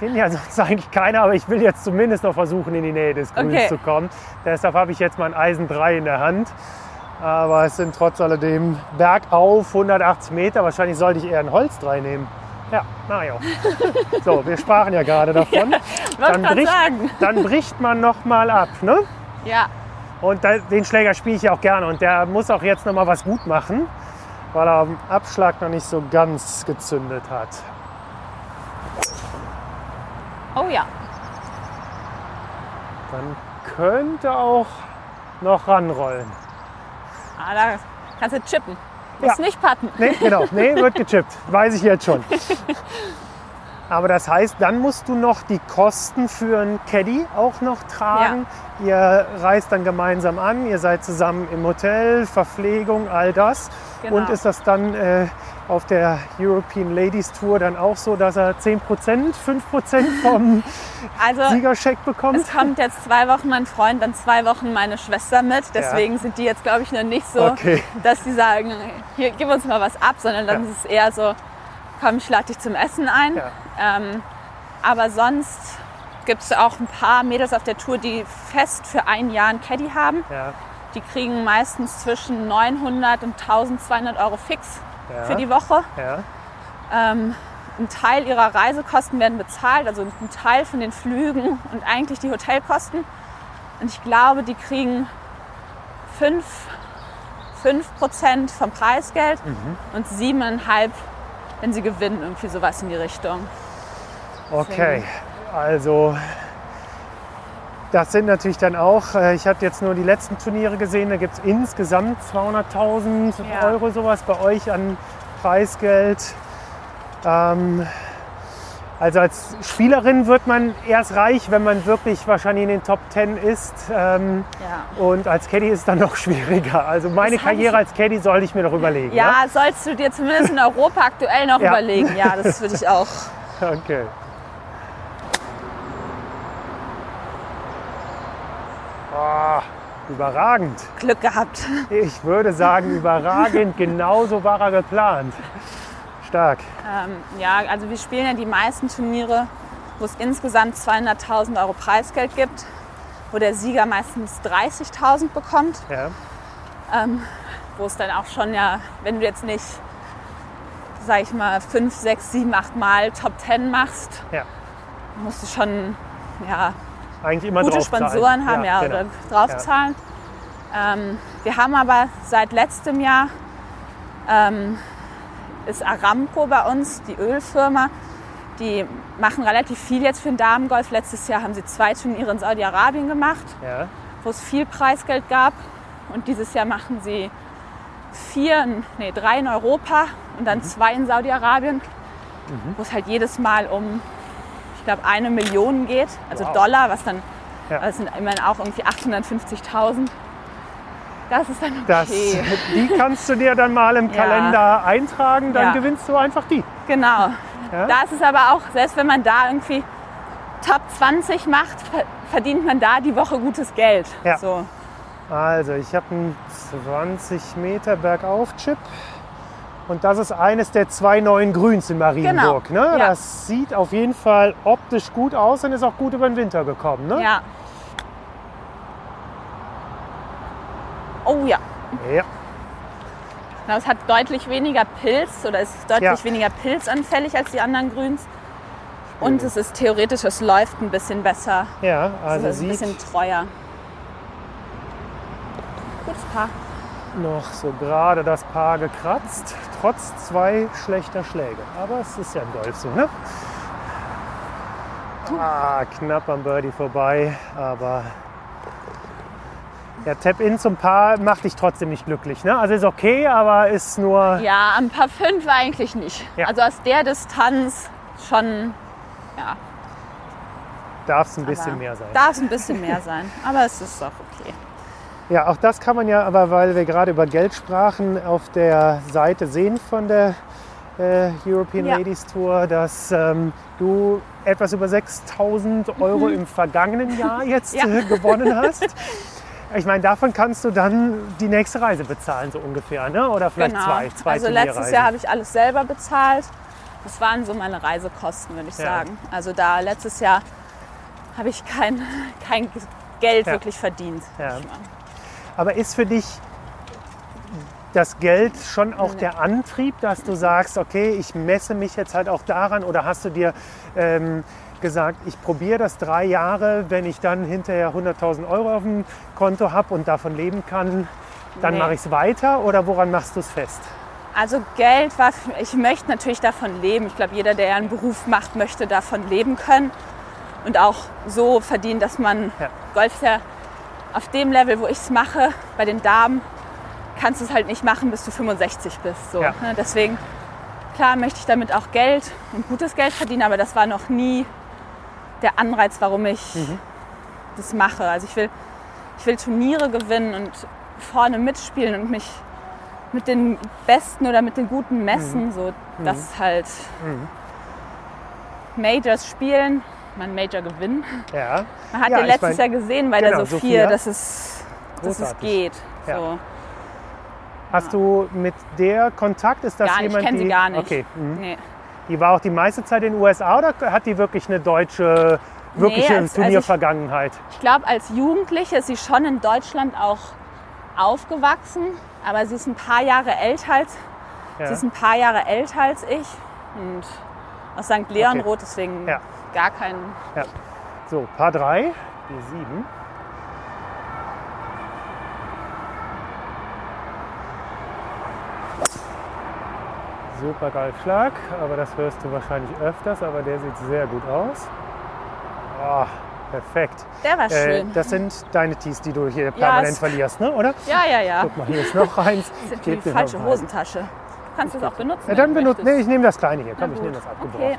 bin ja *laughs* sonst eigentlich keiner, aber ich will jetzt zumindest noch versuchen, in die Nähe des Grüns Okay. zu kommen. Deshalb habe ich jetzt mein Eisen 3 in der Hand. Aber es sind trotz alledem bergauf 180 Meter. Wahrscheinlich sollte ich eher ein Holz 3 nehmen. Ja, na ja. So, wir sprachen ja gerade *laughs* davon. Wollte Dann bricht, sagen. dann bricht man noch mal ab. Ne? Ja, Und den Schläger spiele ich ja auch gerne. Und der muss auch jetzt noch mal was gut machen, weil er am Abschlag noch nicht so ganz gezündet hat. oh ja. Dann könnte auch noch ranrollen. Ah, da kannst du chippen. Musst Ja. nicht patten. Nee, genau. Nee, wird gechippt. *laughs* Weiß ich jetzt schon. Aber das heißt, dann musst du noch die Kosten für einen Caddy auch noch tragen. Ihr reist dann gemeinsam an, ihr seid zusammen im Hotel, Verpflegung, all das. Genau. Und ist das dann äh, auf der European Ladies Tour dann auch so, dass er 10%, 5% vom *laughs* Also Siegerscheck bekommt? es kommt jetzt zwei Wochen mein Freund, dann zwei Wochen meine Schwester mit. Deswegen sind die jetzt, glaube ich, noch nicht so, Okay. dass die sagen, hier, gib uns mal was ab, sondern dann Ja. ist es eher so, komm, ich lade dich zum Essen ein. Ja. Ähm, aber sonst gibt es auch ein paar Mädels auf der Tour, die fest für ein Jahr einen Caddy haben. Ja, Die kriegen meistens zwischen 900 und 1200 Euro fix ja, für die Woche. Ähm, ein Teil ihrer Reisekosten werden bezahlt, also ein Teil von den Flügen und eigentlich die Hotelkosten. Und ich glaube, die kriegen 5, 5% vom Preisgeld und 7,5, wenn sie gewinnen, irgendwie sowas in die Richtung. Okay, also das sind natürlich dann auch, äh, ich habe jetzt nur die letzten Turniere gesehen, da gibt es insgesamt 200.000 Ja. Euro sowas bei euch an Preisgeld. Ähm, also als Spielerin wird man erst reich, wenn man wirklich wahrscheinlich in den Top 10 ist. Ähm, Ja. und als Caddy ist es dann noch *laughs* schwieriger. Also meine Das Karriere als Caddy sollte ich mir noch überlegen. Ja, sollst du dir zumindest in Europa *laughs* aktuell noch Ja. überlegen. Ja, das *laughs* würde ich auch. Ja? Okay. Ah, überragend. Glück gehabt. Ich würde sagen, überragend. Genauso war er geplant. Stark. Ähm, ja, also wir spielen ja die meisten Turniere, wo es insgesamt 200.000 Euro Preisgeld gibt, wo der Sieger meistens 30.000 bekommt, Ja. ähm, wo es dann auch schon ja, wenn du jetzt nicht, sag ich mal, 5, 6, 7, 8 Mal Top 10 machst, Ja. musst du schon ja, Eigentlich immer gute. Sponsoren haben ja, genau. oder draufzahlen. Ähm, wir haben aber seit letztem Jahr ähm, ist Aramco bei uns, die Ölfirma. Die machen relativ viel jetzt für den Damengolf. Letztes Jahr haben sie zwei Turniere in Saudi-Arabien gemacht, Ja. wo es viel Preisgeld gab. Und dieses Jahr machen sie vier, nee, drei in Europa und Mhm. dann zwei in Saudi-Arabien, wo es halt jedes Mal um, ich glaube, eine Million geht, also Wow. Dollar, was dann, Ja. das sind immerhin auch irgendwie 850.000. Das ist dann okay. Das, die kannst du dir dann mal im Ja. Kalender eintragen, dann Ja. gewinnst du einfach die. Genau. Ja? Da ist es aber auch, selbst wenn man da irgendwie Top 20 macht, ver- verdient man da die Woche gutes Geld. Ja. So. Also ich habe einen 20 Meter Bergauf-Chip. Und das ist eines der zwei neuen Grüns in Marienburg. Genau, Ne? ja. Das sieht auf jeden Fall optisch gut aus und ist auch gut über den Winter gekommen. Ne? Ja. Oh ja. Ja. Genau, es hat deutlich weniger Pilz oder ist deutlich Ja. weniger pilzanfällig als die anderen Grüns. Und es ist theoretisch, es läuft ein bisschen besser. Ja, Also es ist ein bisschen treuer. Gutes Paar. noch so gerade das Paar gekratzt, trotz zwei schlechter Schläge. Aber es ist ja im Golf so, ne? Ah, knapp am Birdie vorbei, aber ja, Tap-In zum Paar macht dich trotzdem nicht glücklich, ne? Also ist okay, aber ist nur Ja, am Paar 5 eigentlich nicht. Ja. Also aus der Distanz schon, ja. Darf es ein Aber bisschen mehr sein. Darf es ein bisschen mehr *laughs* sein, aber es ist auch okay. Ja, auch das kann man ja, aber weil wir gerade über Geld sprachen, auf der Seite sehen von der äh, European Ja. Ladies Tour, dass ähm, du etwas über 6000 Euro im vergangenen Jahr jetzt Mhm. Ja. äh, gewonnen *laughs* hast. Ich meine, davon kannst du dann die nächste Reise bezahlen, so ungefähr, ne? oder vielleicht genau. zwei, zwei also letztes. Jahr habe ich alles selber bezahlt. Das waren so meine Reisekosten, würde ich Ja. sagen. Also da letztes Jahr habe ich kein, kein Geld Ja. wirklich verdient. Ja. Aber ist für dich das Geld schon auch der Antrieb, dass du sagst, okay, ich messe mich jetzt halt auch daran oder hast du dir ähm, gesagt, ich probiere das drei Jahre, wenn ich dann hinterher 100.000 Euro auf dem Konto habe und davon leben kann, dann Nee. mache ich es weiter oder woran machst du es fest? Also Geld war, ich möchte natürlich davon leben. Ich glaube, jeder, der einen Beruf macht, möchte davon leben können und auch so verdienen, dass man Ja. Golf ist ja auf dem Level, wo ich es mache, bei den Damen, kannst du es halt nicht machen, bis du 65 bist. So, Ja. ne? Deswegen, klar, möchte ich damit auch Geld und gutes Geld verdienen, aber das war noch nie der Anreiz, warum ich das mache. Also ich will, ich will Turniere gewinnen und vorne mitspielen und mich mit den Besten oder mit den Guten messen. So, das ist halt Majors spielen, man Major gewinnen. Ja, Man hat Ja, ja, ich letztes mein- Jahr gesehen bei genau, der Sophia, Sophia. dass es, dass es geht. Ja. So. hast du mit der Kontakt? Ist das Gar nicht, ich jemand, kenn sie die, gar nicht. Okay, mhm. Nee. Die war auch die meiste Zeit in den USA oder hat die wirklich eine deutsche, wirkliche als- also ich- Turniervergangenheit? Ich glaube, als Jugendliche ist sie schon in Deutschland auch aufgewachsen, aber sie ist ein paar Jahre älter als, Ja. sie ist ein paar Jahre älter als ich und aus St. Leonroth, deswegen Ja. gar kein. Ja. So, Paar 3, die 7. Super Golfschlag, aber das hörst du wahrscheinlich öfters, aber der sieht sehr gut aus. Oh, perfekt. Der war Äh, schön. das sind deine Tees, die du hier permanent es- verlierst, ne? oder? ja, ja, ja. Guck mal, hier ist noch eins. Das ist Geb die falsche. Hosentasche. Du kannst es auch benutzen. Ja, dann du benutzt. Nee, ich nehme das kleine hier. Komm, ich nehme das abgebrochene. Okay.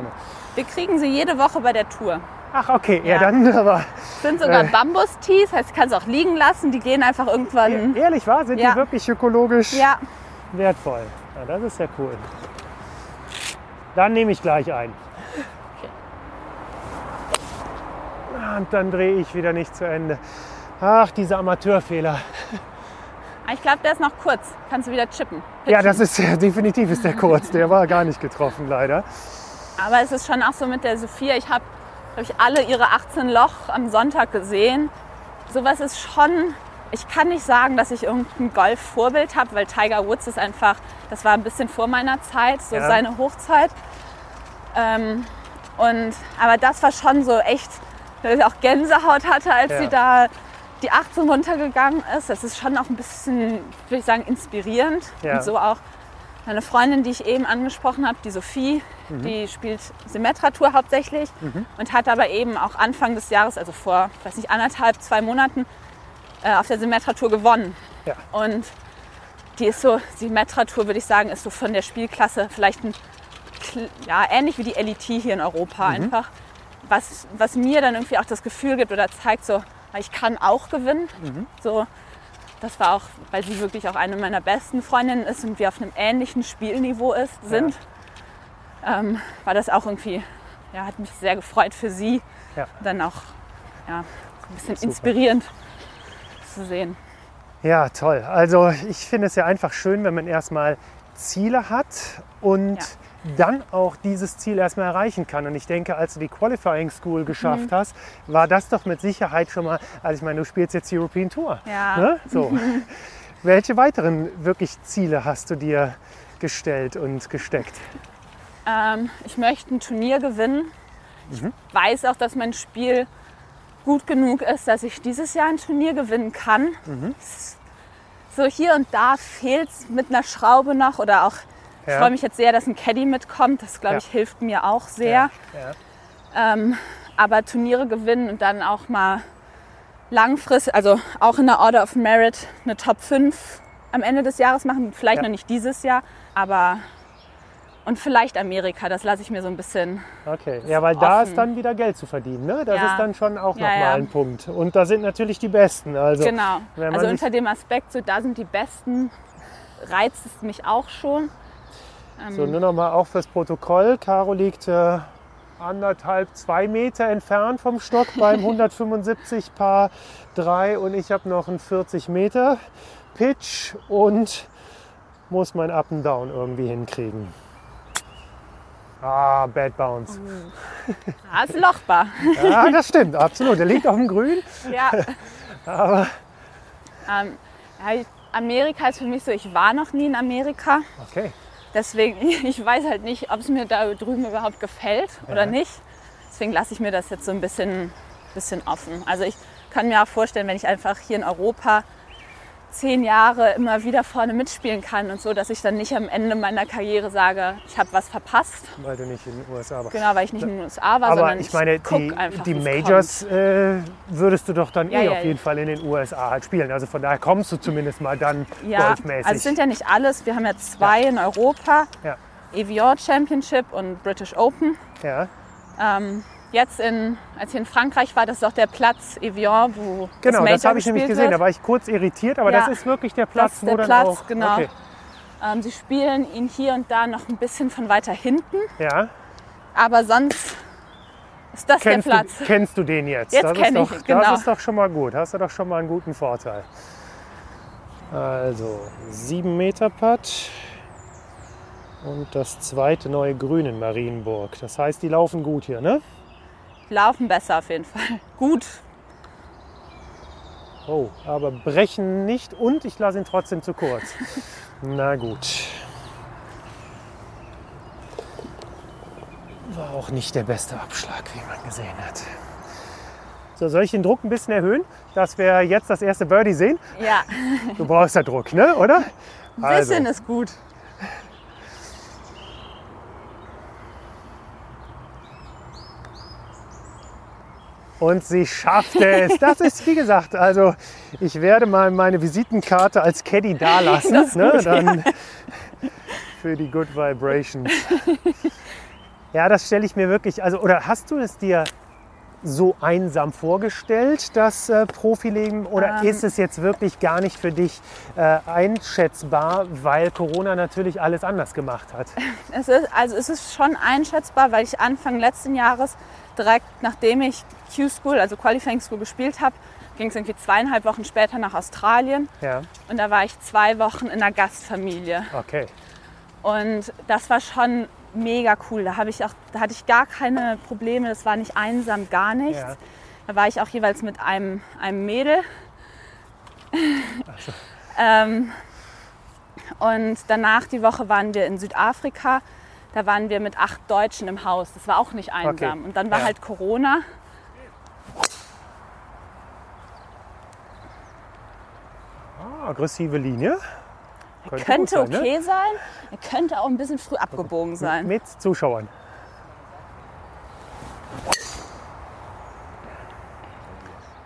Wir kriegen sie jede Woche bei der Tour. Ach, okay, ja, Ja. dann *laughs* aber. sind sogar Äh. Bambus-Tees, heißt, du kannst auch liegen lassen. Die gehen einfach irgendwann. Ehrlich wahr, sind Ja. die wirklich ökologisch Ja, wertvoll? Ja, das ist ja cool. Dann nehme ich gleich ein. Ah, Und dann drehe ich wieder nicht zu Ende. Ach, diese Amateurfehler. ich glaube, der ist noch kurz. Kannst du wieder chippen. Ja, das ist ja definitiv ist der kurz. Der war gar nicht getroffen, leider. Aber es ist schon auch so mit der Sophia. Ich habe, glaube ich, alle ihre 18 Loch am Sonntag gesehen. Sowas ist schon. Ich kann nicht sagen, dass ich irgendein Golf-Vorbild habe, weil Tiger Woods ist einfach, das war ein bisschen vor meiner Zeit, so Ja. seine Hochzeit. Ähm, und, aber das war schon so echt, dass ich auch Gänsehaut hatte, als Ja. sie da die 18 runtergegangen ist. Das ist schon auch ein bisschen, würde ich sagen, inspirierend. Ja. Und so auch meine Freundin, die ich eben angesprochen habe, die Sophie, Mhm. die spielt Symmetra-Tour hauptsächlich und hat aber eben auch Anfang des Jahres, also vor, weiß nicht, anderthalb, zwei Monaten, äh, auf der Symmetra-Tour gewonnen. Ja. Und die ist so, Symmetra-Tour würde ich sagen, ist so von der Spielklasse vielleicht ein, ja, ähnlich wie die LET hier in Europa Mhm. einfach. Was, was mir dann irgendwie auch das Gefühl gibt oder zeigt, so, ich kann auch gewinnen. Mhm. So, das war auch, weil sie wirklich auch eine meiner besten Freundinnen ist und wir auf einem ähnlichen Spielniveau ist, sind, ähm, war das auch irgendwie, ja, hat mich sehr gefreut für sie. Ja. Dann auch, ja, so ein bisschen Super. inspirierend zu sehen. Ja, toll. Also ich finde es ja einfach schön, wenn man erstmal Ziele hat und Ja. dann auch dieses Ziel erstmal erreichen kann. Und ich denke, als du die Qualifying School Mhm. geschafft hast, war das doch mit Sicherheit schon mal, also ich meine, du spielst jetzt European Tour. Ja. Ne? So. *laughs* Welche weiteren wirklich Ziele hast du dir gestellt und gesteckt? Ähm, ich möchte ein Turnier gewinnen. Ich Mhm. weiß auch, dass mein Spiel gut genug ist, dass ich dieses Jahr ein Turnier gewinnen kann. Mhm. So hier und da fehlt es mit einer Schraube noch oder auch, ich Ja. freue mich jetzt sehr, dass ein Caddy mitkommt. Das, glaube Ja. ich, hilft mir auch sehr. Ja. Ähm, aber Turniere gewinnen und dann auch mal langfristig, also auch in der Order of Merit, eine Top 5 am Ende des Jahres machen. Vielleicht noch nicht dieses Jahr, aber Und vielleicht Amerika, das lasse ich mir so ein bisschen. Okay, ja, weil da offen. ist dann wieder Geld zu verdienen. Ne? Das Ja. ist dann schon auch Ja, nochmal ja. ein Punkt. Und da sind natürlich die Besten. Also, genau. Also unter dem Aspekt, so da sind die Besten, reizt es mich auch schon. Ähm, So, nur noch mal auch fürs Protokoll. Caro liegt äh, anderthalb, zwei Meter entfernt vom Stock *laughs* beim 175 Paar 3 und ich habe noch einen 40 Meter Pitch und muss mein Up and Down irgendwie hinkriegen. Ah, Bad Bounce. Ja, *laughs* ist lochbar. Ja, das stimmt, absolut. Der liegt auf dem Grün. ja. *laughs* Aber Ähm, ja, Amerika ist für mich so, ich war noch nie in Amerika. okay. Deswegen, *laughs* ich weiß halt nicht, ob es mir da drüben überhaupt gefällt oder nicht. Deswegen lasse ich mir das jetzt so ein bisschen, bisschen offen. Also ich kann mir auch vorstellen, wenn ich einfach hier in Europa zehn Jahre immer wieder vorne mitspielen kann und so, dass ich dann nicht am Ende meiner Karriere sage, ich habe was verpasst. Weil du nicht in den USA warst. Genau, weil ich nicht in den USA war, Aber sondern ich meine, guck die, einfach, die Majors äh, würdest du doch dann Ja, eh ja, auf jeden ja. Fall in den USA halt spielen. Also von daher kommst du zumindest mal dann Ja, golfmäßig. also es sind ja nicht alles. Wir haben ja zwei in Europa. Evian Championship und British Open. ja, Ähm, jetzt, in, als ich in Frankreich war, das ist auch der Platz Evian, wo genau, das das habe ich nämlich gesehen. Da Wird. war ich kurz irritiert, aber Ja. das ist wirklich der Platz, ist wo der dann Platz, auch. genau. Okay. Ähm, sie spielen ihn hier und da noch ein bisschen von weiter hinten, Ja, aber sonst ist das kennst der Platz. du, kennst du den jetzt? Jetzt das kenn ist ich, doch, genau. Das ist doch schon mal gut. Hast du doch schon mal einen guten Vorteil. Also 7 Meter Putt und das zweite neue Grün in Marienburg. Das heißt, die laufen gut hier, ne? Laufen besser auf jeden Fall. *laughs* Gut. Oh, aber brechen nicht und ich lasse ihn trotzdem zu kurz. *laughs* Na gut. War auch nicht der beste Abschlag, wie man gesehen hat. So, soll ich den Druck ein bisschen erhöhen, dass wir jetzt das erste Birdie sehen? Ja, Du brauchst ja Druck, ne? Oder? ein Also. bisschen ist gut. Und sie schaffte es. Das ist, wie gesagt, also ich werde mal meine Visitenkarte als Caddy dalassen. Ne? gut, Dann für die Good Vibrations. Ja, das stelle ich mir wirklich, also, oder hast du es dir so einsam vorgestellt, das äh, Profileben? Oder Ähm. ist es jetzt wirklich gar nicht für dich äh, einschätzbar, weil Corona natürlich alles anders gemacht hat? Es ist, also es ist schon einschätzbar, weil ich Anfang letzten Jahres, direkt nachdem ich Q-School, also Qualifying School gespielt habe, ging es irgendwie zweieinhalb Wochen später nach Australien. Ja, Und da war ich zwei Wochen in einer Gastfamilie. okay. Und das war schon mega cool. Da, ich auch, da hatte ich gar keine Probleme. Das war nicht einsam, gar nichts. Ja. Da war ich auch jeweils mit einem, einem Mädel. ähm, und danach die Woche waren wir in Südafrika. Da waren wir mit acht Deutschen im Haus. Das war auch nicht einsam. Okay. Und dann war Ja. halt Corona. Ah, aggressive Linie. Könnte, Könnte sein, ne? okay sein. Könnte auch ein bisschen früh abgebogen sein. Mit Zuschauern.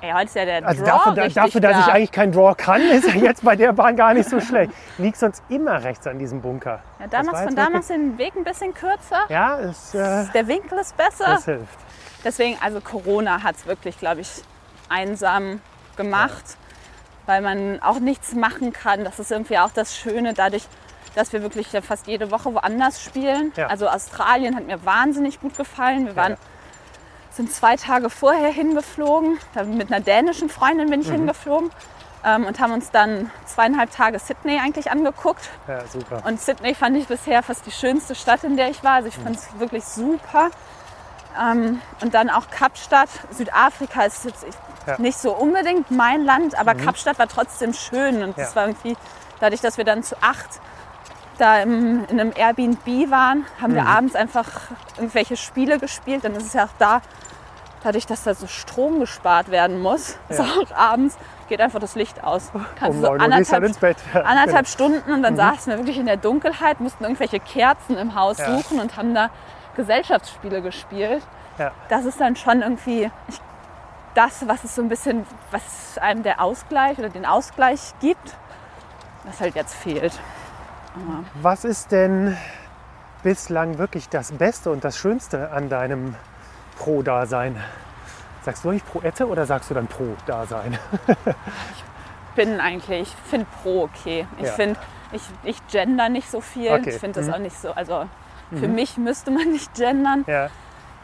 Ey, heute ist ja der Also Draw dafür, da- dafür dass da. ich eigentlich kein Draw kann, ist er jetzt bei der Bahn gar nicht so schlecht. Liegt sonst immer rechts an diesem Bunker. Ja, Das da war machst, von jetzt da wirklich- machst du den Weg ein bisschen kürzer. Ja, es, äh, Der Winkel ist besser. das hilft. Deswegen, also Corona hat es wirklich, glaube ich, einsam gemacht, weil man auch nichts machen kann. Das ist irgendwie auch das Schöne, dadurch, dass wir wirklich ja fast jede Woche woanders spielen. Ja. Also Australien hat mir wahnsinnig gut gefallen. Wir waren, Ja. Sind zwei Tage vorher hingeflogen. Mit einer dänischen Freundin bin ich Mhm. hingeflogen ähm, und haben uns dann zweieinhalb Tage Sydney eigentlich angeguckt. Ja, super. Und Sydney fand ich bisher fast die schönste Stadt, in der ich war. Also ich fand es wirklich super. Ähm, und dann auch Kapstadt. Südafrika ist jetzt Ja. nicht so unbedingt mein Land, aber Kapstadt war trotzdem schön. Und das Ja. war irgendwie, dadurch, dass wir dann zu acht da im, in einem Airbnb waren, haben wir abends einfach irgendwelche Spiele gespielt. Dann ist es ja auch da, dadurch, dass da so Strom gespart werden muss, ist *laughs* Ja. auch abends, geht einfach das Licht aus. Kannst Um du so 9 Uhr gehst du dann anderthalb. Ja, *laughs* anderthalb Stunden und dann saßen wir wirklich in der Dunkelheit, mussten irgendwelche Kerzen im Haus Ja. suchen und haben da Gesellschaftsspiele gespielt. Ja. Das ist dann schon irgendwie das, was es so ein bisschen, was einem der Ausgleich oder den Ausgleich gibt, was halt jetzt fehlt. Was ist denn bislang wirklich das Beste und das Schönste an deinem Pro-Dasein? Sagst du eigentlich Proette oder sagst du dann Pro-Dasein? bin eigentlich, ich finde Pro okay. Ich Ja. finde, ich, ich gender nicht so viel. Okay. Ich finde das Mhm. auch nicht so, also für mich müsste man nicht gendern. Ja,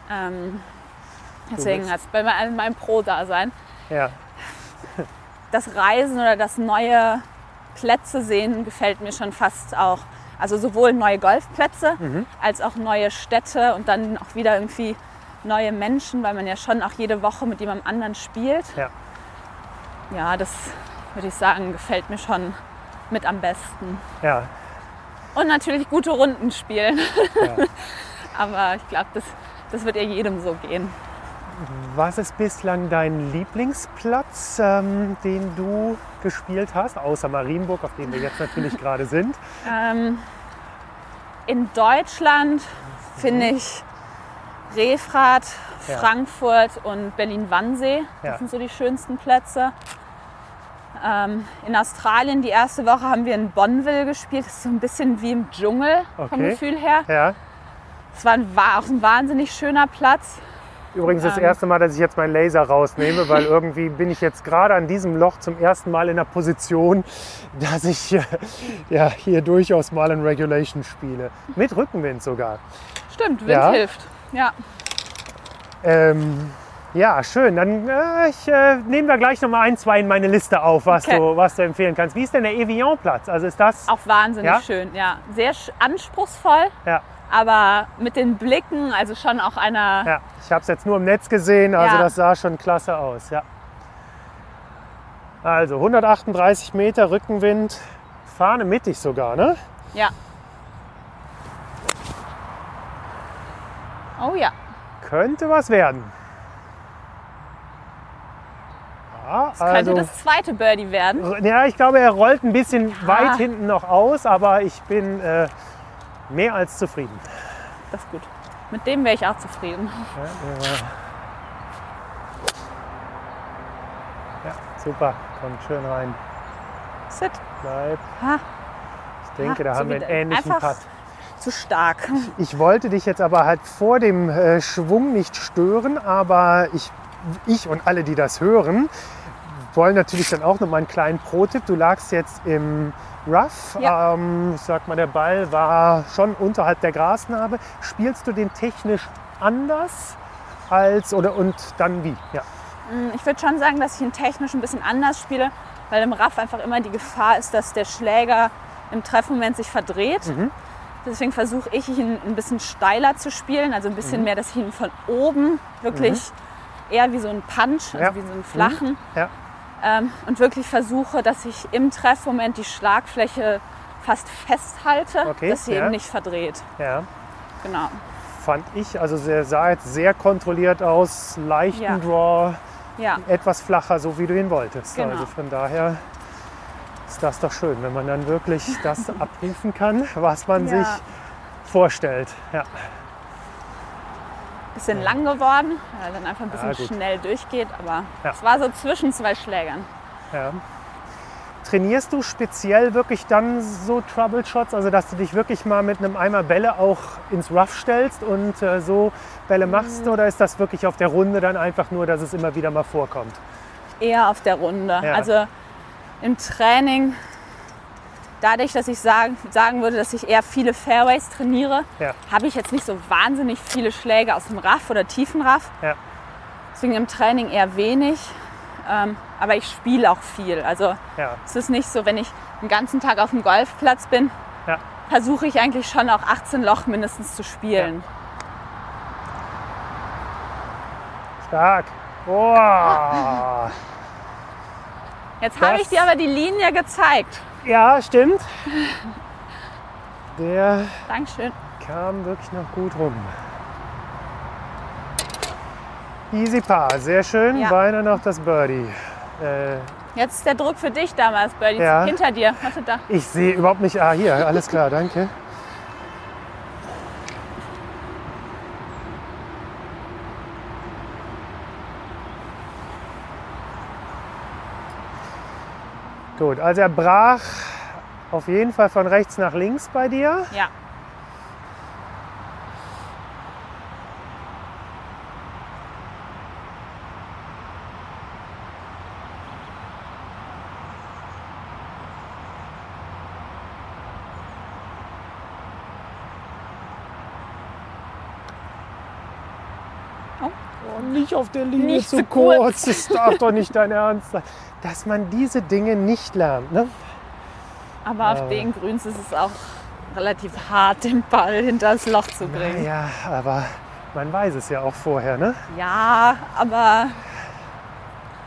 Ähm, deswegen hat es bei meinem, meinem Pro-Dasein ja, das Reisen oder das neue Plätze sehen gefällt mir schon fast auch. Also sowohl neue Golfplätze Mhm. als auch neue Städte und dann auch wieder irgendwie neue Menschen, weil man ja schon auch jede Woche mit jemandem anderen spielt. ja. Ja, das würde ich sagen, gefällt mir schon mit am besten. ja. Und natürlich gute Runden spielen. Ja. *laughs* Aber ich glaube, das, das wird ja jedem so gehen. Was ist bislang dein Lieblingsplatz, ähm, den du gespielt hast, außer Marienburg, auf dem wir jetzt natürlich gerade sind? Ähm, in Deutschland finde ich Refrath, Ja. Frankfurt und Berlin-Wannsee. Das Ja. sind so die schönsten Plätze. Ähm, in Australien die erste Woche haben wir in Bonneville gespielt. Das ist so ein bisschen wie im Dschungel vom Okay. Gefühl her. Ja. Es war ein, war auch ein wahnsinnig schöner Platz. Übrigens das Ähm. erste Mal, dass ich jetzt meinen Laser rausnehme, weil *laughs* irgendwie bin ich jetzt gerade an diesem Loch zum ersten Mal in der Position, dass ich äh, ja, hier durchaus mal in Regulation spiele. Mit Rückenwind sogar. Stimmt, Wind Ja. hilft. Ja. Ähm, ja, schön. Dann äh, ich, äh, nehmen wir gleich noch mal ein, zwei in meine Liste auf, was, Okay. du, was du empfehlen kannst. Wie ist denn der Evian-Platz? Also ist das... Auch wahnsinnig Ja? schön, ja. Sehr anspruchsvoll, Ja, aber mit den Blicken, also schon auch einer. ja. Ich habe es jetzt nur im Netz gesehen, also Ja. das sah schon klasse aus. Ja. Also 138 Meter Rückenwind, Fahne mittig sogar, ne? Ja. Oh ja. Könnte was werden. Ja, Das könnte also, das zweite Birdie werden. ja, ich glaube, er rollt ein bisschen Ah. weit hinten noch aus, aber ich bin äh, mehr als zufrieden. Das ist gut. Mit dem wäre ich auch zufrieden. Ja, ja, super, kommt schön rein. Sit. Bleib. Ha, Ich denke, Ah, da so haben wir einen ähnlichen Putt. zu stark. Ich wollte dich jetzt aber halt vor dem äh, Schwung nicht stören, aber ich, ich und alle, die das hören, wollen natürlich dann auch noch mal einen kleinen Pro-Tipp. Du lagst jetzt im Rough. Ja. Ähm, ich sag mal, der Ball war schon unterhalb der Grasnarbe. Spielst du den technisch anders als oder und dann wie? Ja. Mm, Ich würde schon sagen, dass ich ihn technisch ein bisschen anders spiele, weil im Raff einfach immer die Gefahr ist, dass der Schläger im Treffmoment sich verdreht. Mhm. Deswegen versuche ich ihn ein bisschen steiler zu spielen, also ein bisschen Mhm. mehr, dass ich ihn von oben wirklich eher wie so einen Punch, also Ja. wie so einen flachen, Ja. Ähm, und wirklich versuche, dass ich im Treffmoment die Schlagfläche fast festhalte, Okay, dass sie ja. eben nicht verdreht. ja. Genau. Fand ich, also der sah jetzt sehr kontrolliert aus, leichten Ja. Draw, Ja, etwas flacher, so wie du ihn wolltest. Genau. Also von daher ist das doch schön, wenn man dann wirklich das *laughs* abrufen kann, was man sich vorstellt. Ja. Bisschen lang geworden, weil dann einfach ein Ja, bisschen gut. schnell durchgeht, aber Ja. es war so zwischen zwei Schlägern. Ja. Trainierst du speziell wirklich dann so Troubleshots, also dass du dich wirklich mal mit einem Eimer Bälle auch ins Rough stellst und äh, so Bälle machst? Oder ist das wirklich auf der Runde dann einfach nur, dass es immer wieder mal vorkommt? Eher auf der Runde. Ja. Also im Training, dadurch, dass ich sagen, sagen würde, dass ich eher viele Fairways trainiere, Ja. habe ich jetzt nicht so wahnsinnig viele Schläge aus dem Raff oder tiefen Raff. Ja. Deswegen im Training eher wenig. Ähm, aber ich spiele auch viel. Also Ja. es ist nicht so, wenn ich den ganzen Tag auf dem Golfplatz bin, versuche ich eigentlich schon auch 18 Loch mindestens zu spielen. Stark. Boah. Jetzt habe ich dir aber die Linie gezeigt. Ja, stimmt. Der Dankeschön. kam wirklich noch gut rum. Easy Paar, sehr schön. Ja. Beinahe noch das Birdie. Äh, Jetzt ist der Druck für dich damals, Birdie. Ja. Hinter dir. Warte da. ich sehe überhaupt nicht. Ah, hier, alles klar, danke. Gut, also er brach auf jeden Fall von rechts nach links bei dir. Ja. Oh, nicht auf der Linie Nicht zu kurz. kurz. Das darf doch nicht dein Ernst sein. Dass man diese Dinge nicht lernt. Ne? Aber auf Ja. den Grüns ist es auch relativ hart, den Ball hinter das Loch zu bringen. Ja, aber man weiß es ja auch vorher. Ne? Ja, aber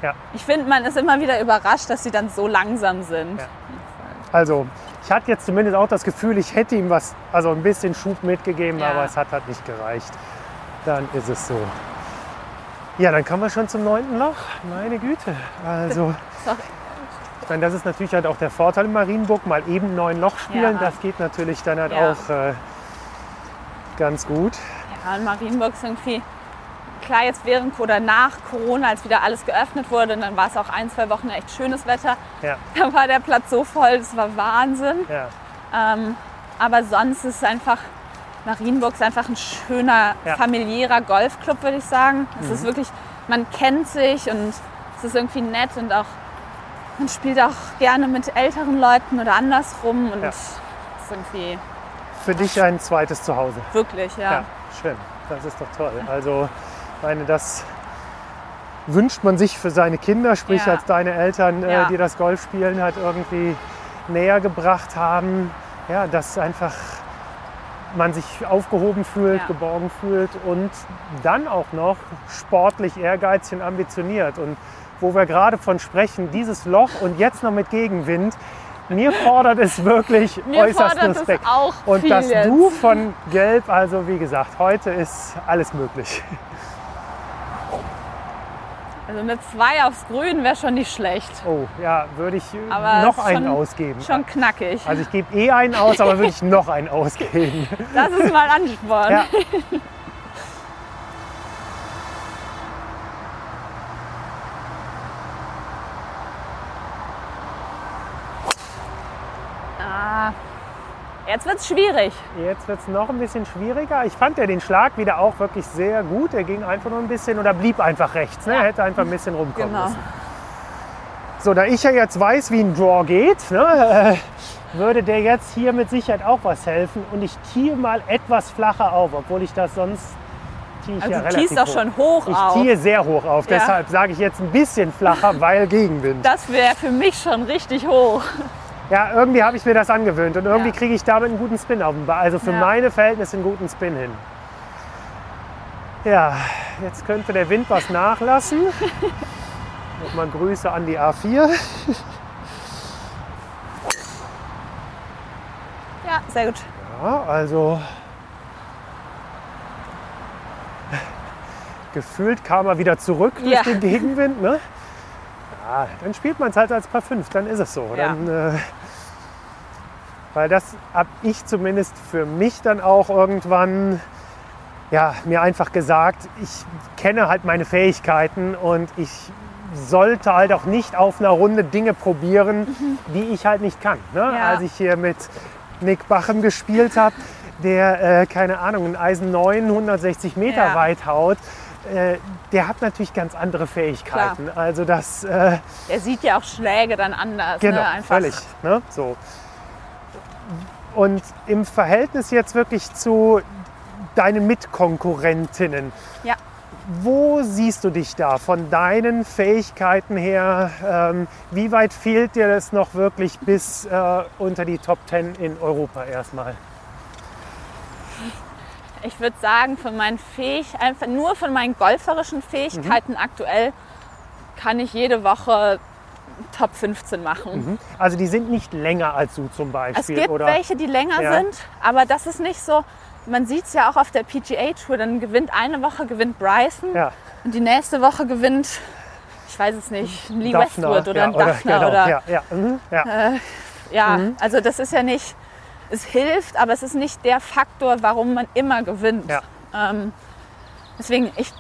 Ja. ich finde, man ist immer wieder überrascht, dass sie dann so langsam sind. Ja. Also, ich hatte jetzt zumindest auch das Gefühl, ich hätte ihm was, also ein bisschen Schub mitgegeben, Ja. aber es hat halt nicht gereicht. Dann ist es so. Ja, dann kommen wir schon zum neunten Loch. Meine Güte. Also, *laughs* ich meine, das ist natürlich halt auch der Vorteil im Marienburg, mal eben neun Loch spielen. Ja. Das geht natürlich dann halt Ja. auch äh, ganz gut. Ja, in Marienburg ist irgendwie, klar jetzt während oder nach Corona, als wieder alles geöffnet wurde, und dann war es auch ein, zwei Wochen echt schönes Wetter. Ja, *laughs* Da war der Platz so voll, das war Wahnsinn. ja, Ähm, aber sonst ist es einfach, Marienburg ist einfach ein schöner, Ja. familiärer Golfclub, würde ich sagen. Es Mhm. ist wirklich, man kennt sich und es ist irgendwie nett und auch, man spielt auch gerne mit älteren Leuten oder andersrum und Ja. es ist irgendwie für dich ein zweites Zuhause. wirklich, ja. Ja, schön. Das ist doch toll. Also, ich meine, das wünscht man sich für seine Kinder, sprich, Ja. als deine Eltern, äh, Ja. die das Golfspielen halt irgendwie näher gebracht haben. Ja, dass einfach man sich aufgehoben fühlt, Ja. geborgen fühlt und dann auch noch sportlich ehrgeizig und ambitioniert. Und wo wir gerade von sprechen, dieses Loch und jetzt noch mit Gegenwind, mir fordert es wirklich *laughs* Mir äußerst Respekt. Und dass jetzt. du von Gelb, also wie gesagt, heute ist alles möglich. Also mit zwei aufs Grün wäre schon nicht schlecht. Oh, ja, würde ich äh, Aber noch ist einen schon- ausgeben. Schon knackig. Also ich gebe eh einen aus, aber würde ich noch einen ausgeben. *laughs* Das ist mal Ansporn. Ja. Ah, jetzt wird es schwierig. Jetzt wird es noch ein bisschen schwieriger. Ich fand ja den Schlag wieder auch wirklich sehr gut. Er ging einfach nur ein bisschen oder blieb einfach rechts. Ne? Ja. Er hätte einfach ein bisschen rumkommen Genau. müssen. So, da ich ja jetzt weiß, wie ein Draw geht, ne, äh, würde der jetzt hier mit Sicherheit auch was helfen. Und ich tiehe mal etwas flacher auf, obwohl ich das sonst tiehe ich Also ja du relativ doch hoch. schon hoch Ich auf. tiehe sehr hoch auf, Ja. deshalb sage ich jetzt ein bisschen flacher, weil Gegenwind. Das wäre für mich schon richtig hoch. Ja, irgendwie habe ich mir das angewöhnt und irgendwie Ja. kriege ich damit einen guten Spin auf den Ball. Also für Ja. meine Verhältnisse einen guten Spin hin. Ja, jetzt könnte der Wind was nachlassen. *laughs* Nochmal Grüße an die A4. *laughs* Ja, sehr gut. Ja, also gefühlt kam er wieder zurück durch Ja. den Gegenwind. Ne? Ja, dann spielt man es halt als Paar 5, dann ist es so. Ja. Dann, äh, weil das habe ich zumindest für mich dann auch irgendwann ja, mir einfach gesagt, ich kenne halt meine Fähigkeiten und ich sollte halt auch nicht auf einer Runde Dinge probieren, die ich halt nicht kann. Ne? Mhm. Ja. Als ich hier mit Nick Bachem gespielt habe, der, äh, keine Ahnung, ein Eisen 9, 160 Meter Ja. weit haut, äh, der hat natürlich ganz andere Fähigkeiten. Also das, äh, Er sieht ja auch Schläge dann anders. genau, ne? Einfach. völlig. Ne? So. Und im Verhältnis jetzt wirklich zu deinen Mitkonkurrentinnen, Ja. wo siehst du dich da von deinen Fähigkeiten her? Ähm, wie weit fehlt dir das noch wirklich bis äh, unter die Top 10 in Europa erstmal? Ich würde sagen, von meinen Fähig einfach nur von meinen golferischen Fähigkeiten Mhm. aktuell kann ich jede Woche Top 15 machen. Also die sind nicht länger als du zum Beispiel, Es gibt oder? welche, die länger Ja. sind, aber das ist nicht so. Man sieht es ja auch auf der PGA Tour, dann gewinnt eine Woche gewinnt Bryson Ja, und die nächste Woche gewinnt, ich weiß es nicht, Lee Daphner, Westwood oder ja, ein Daphner genau, oder ja, mhm, ja. Ja, also das ist ja nicht, es hilft, aber es ist nicht der Faktor, warum man immer gewinnt. Ähm, deswegen, ich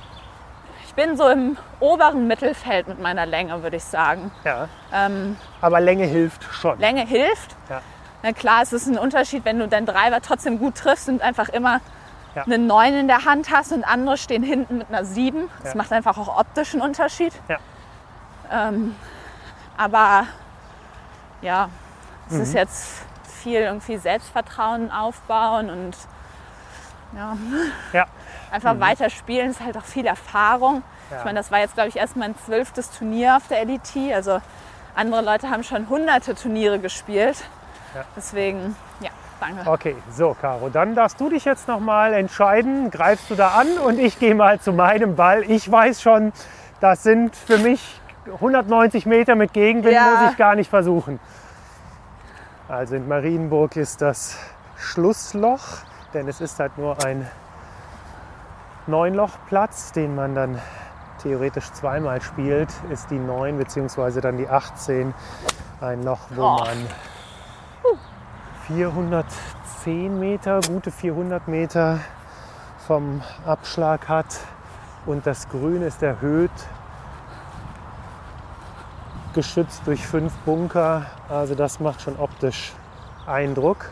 bin so im oberen Mittelfeld mit meiner Länge, würde ich sagen. ja. Ähm, Aber Länge hilft schon. Länge hilft. Ja. Na klar, es ist ein Unterschied, wenn du deinen Driver trotzdem gut triffst und einfach immer Ja. eine 9 in der Hand hast und andere stehen hinten mit einer 7. Das Ja. macht einfach auch optisch einen Unterschied. Ja. Ähm, aber ja, es Mhm. ist jetzt viel irgendwie Selbstvertrauen aufbauen und ja, Ja, einfach weiter spielen ist halt auch viel Erfahrung. Ja. Ich meine, das war jetzt, glaube ich, erst mein zwölftes Turnier auf der LET. Also andere Leute haben schon hunderte Turniere gespielt. Ja. Deswegen, ja, danke. okay. So, Caro, dann darfst du dich jetzt noch mal entscheiden. Greifst du da an und ich gehe mal zu meinem Ball. Ich weiß schon, das sind für mich 190 Meter mit Gegenwind, Ja. muss ich gar nicht versuchen. Also in Marienburg ist das Schlussloch, denn es ist halt nur ein Neunlochplatz, den man dann theoretisch zweimal spielt, ist die 9 bzw. dann die 18 ein Loch, wo Oh. man 410 Meter, gute 400 Meter vom Abschlag hat und das Grün ist erhöht, geschützt durch fünf Bunker. Also das macht schon optisch Eindruck.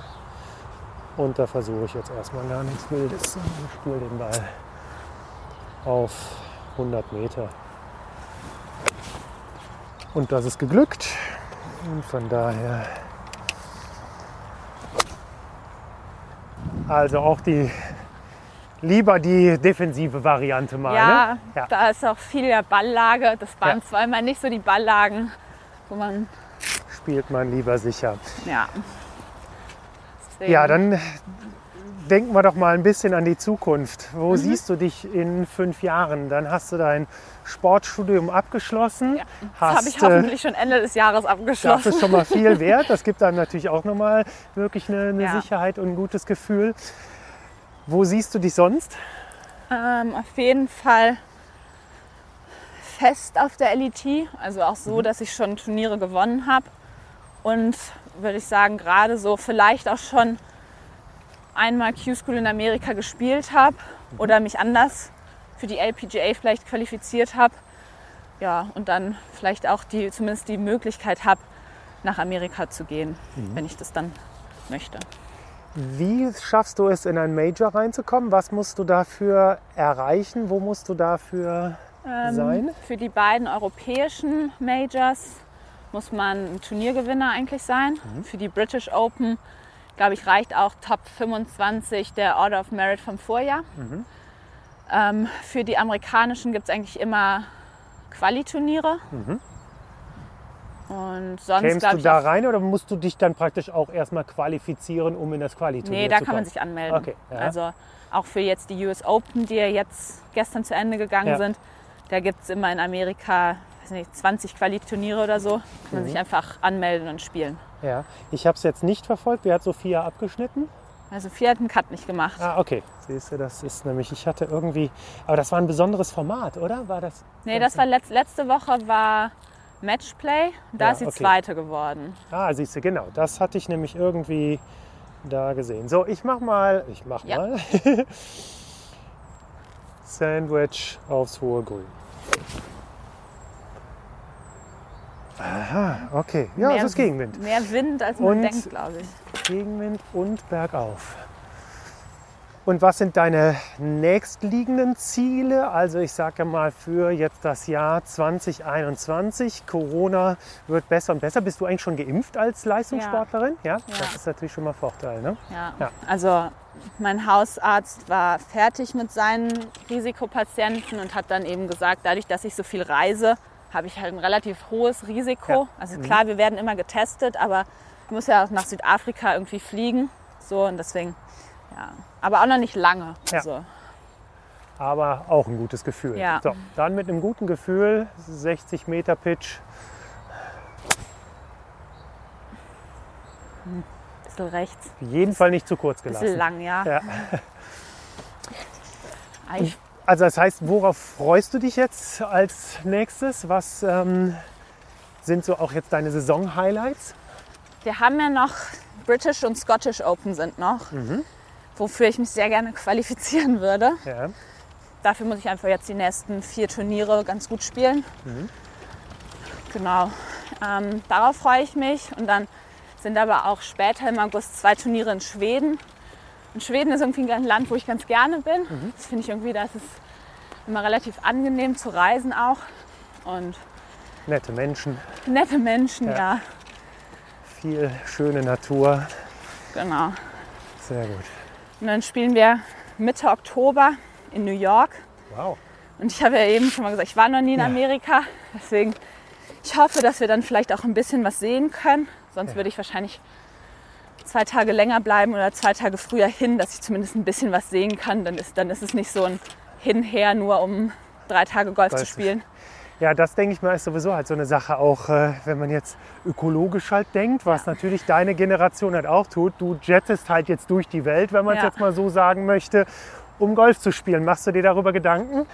Und da versuche ich jetzt erstmal gar nichts Wildes. Ich spiele den Ball auf 100 Meter. Und das ist geglückt. Und von daher. Also auch die lieber die defensive Variante mal. Ja, ne? ja. da ist auch viel der Balllage. Das waren Ja. zweimal nicht so die Balllagen, wo man, spielt man lieber sicher. ja. Deswegen- Ja, dann denken wir doch mal ein bisschen an die Zukunft. Wo Mhm. siehst du dich in fünf Jahren? Dann hast du dein Sportstudium abgeschlossen. Ja, das habe ich äh, hoffentlich schon Ende des Jahres Das abgeschlossen. ist schon mal viel *laughs* wert. Das gibt dann natürlich auch nochmal wirklich eine, eine Ja. Sicherheit und ein gutes Gefühl. Wo siehst du dich sonst? Ähm, auf jeden Fall fest auf der LET, also auch Mhm. so, dass ich schon Turniere gewonnen habe und würde ich sagen, gerade so vielleicht auch schon einmal Q-School in Amerika gespielt habe Mhm. oder mich anders für die LPGA vielleicht qualifiziert habe. Ja, und dann vielleicht auch die, zumindest die Möglichkeit habe, nach Amerika zu gehen, Mhm. wenn ich das dann möchte. Wie schaffst du es, in ein Major reinzukommen? Was musst du dafür erreichen? Wo musst du dafür sein? Ähm, Für die beiden europäischen Majors muss man ein Turniergewinner eigentlich sein. Für die British Open, glaube ich, reicht auch Top 25 der Order of Merit vom Vorjahr. Ähm, für die amerikanischen gibt es eigentlich immer Quali-Turniere. Und sonst Kämst du da rein oder musst du dich dann praktisch auch erstmal qualifizieren, um in das Qualiturnier Nee, da zu kann man kommen? sich anmelden. Okay, ja. Also auch für jetzt die US Open, die ja jetzt gestern zu Ende gegangen Ja. sind, da gibt es immer in Amerika weiß nicht, 20 Quali-Turniere oder so. Kann man Mhm. sich einfach anmelden und spielen. Ja, ich habe es jetzt nicht verfolgt. Wie hat Sophia abgeschnitten? Also vier hat einen Cut nicht gemacht. Ah, okay. Siehst du, das ist nämlich, ich hatte irgendwie, aber das war ein besonderes Format, oder? War das? Nee, das war letz, letzte Woche war Matchplay. Da Ja, ist sie okay. zweite geworden. Ah, siehst du, genau. Das hatte ich nämlich irgendwie da gesehen. So, ich mach mal, ich mach Ja. mal. *laughs* Sandwich aufs hohe Grün. Aha, okay. Ja, Mehr- es ist Gegenwind. Mehr Wind, als man Und- denkt, glaube ich. Gegenwind und bergauf. Und was sind deine nächstliegenden Ziele? Also ich sage ja mal für jetzt das Jahr 2021. Corona wird besser und besser. Bist du eigentlich schon geimpft als Leistungssportlerin? Ja. Das ist natürlich schon mal Vorteil. Ne? Ja. Ja. Also mein Hausarzt war fertig mit seinen Risikopatienten und hat dann eben gesagt, dadurch, dass ich so viel reise, habe ich halt ein relativ hohes Risiko. Ja. Mhm. Also klar, wir werden immer getestet, aber ich muss ja auch nach Südafrika irgendwie fliegen. So und deswegen, ja. Aber auch noch nicht lange. Ja. So. Aber auch ein gutes Gefühl. Ja. So, dann mit einem guten Gefühl, 60 Meter Pitch. Bisschen rechts, Auf jeden Fall nicht zu kurz bisschen gelassen. lang, ja. Ja. Ich, Also das heißt, worauf freust du dich jetzt als nächstes? Was ähm, sind so auch jetzt deine Saison-Highlights? wir haben ja noch British und Scottish Open sind noch, Mhm. wofür ich mich sehr gerne qualifizieren würde. Ja. Dafür muss ich einfach jetzt die nächsten vier Turniere ganz gut spielen. Genau. Ähm, darauf freue ich mich. Und dann sind aber auch später im August zwei Turniere in Schweden. Und Schweden ist irgendwie ein Land, wo ich ganz gerne bin. Das finde ich irgendwie, das ist immer relativ angenehm zu reisen auch. Und Nette Menschen, nette Menschen, Ja. ja. viel schöne Natur. Genau. Sehr gut. Und dann spielen wir Mitte Oktober in New York. Wow. Und ich habe ja eben schon mal gesagt, ich war noch nie in Ja. Amerika. Deswegen, ich hoffe, dass wir dann vielleicht auch ein bisschen was sehen können. Sonst würde ich wahrscheinlich zwei Tage länger bleiben oder zwei Tage früher hin, dass ich zumindest ein bisschen was sehen kann. Dann ist, dann ist es nicht so ein Hinher, nur um drei Tage Golf zu spielen. Ja, das denke ich mal ist sowieso halt so eine Sache auch, äh, wenn man jetzt ökologisch halt denkt, was natürlich deine Generation halt auch tut. Du jettest halt jetzt durch die Welt, wenn man es Ja. jetzt mal so sagen möchte, um Golf zu spielen. Machst du dir darüber Gedanken?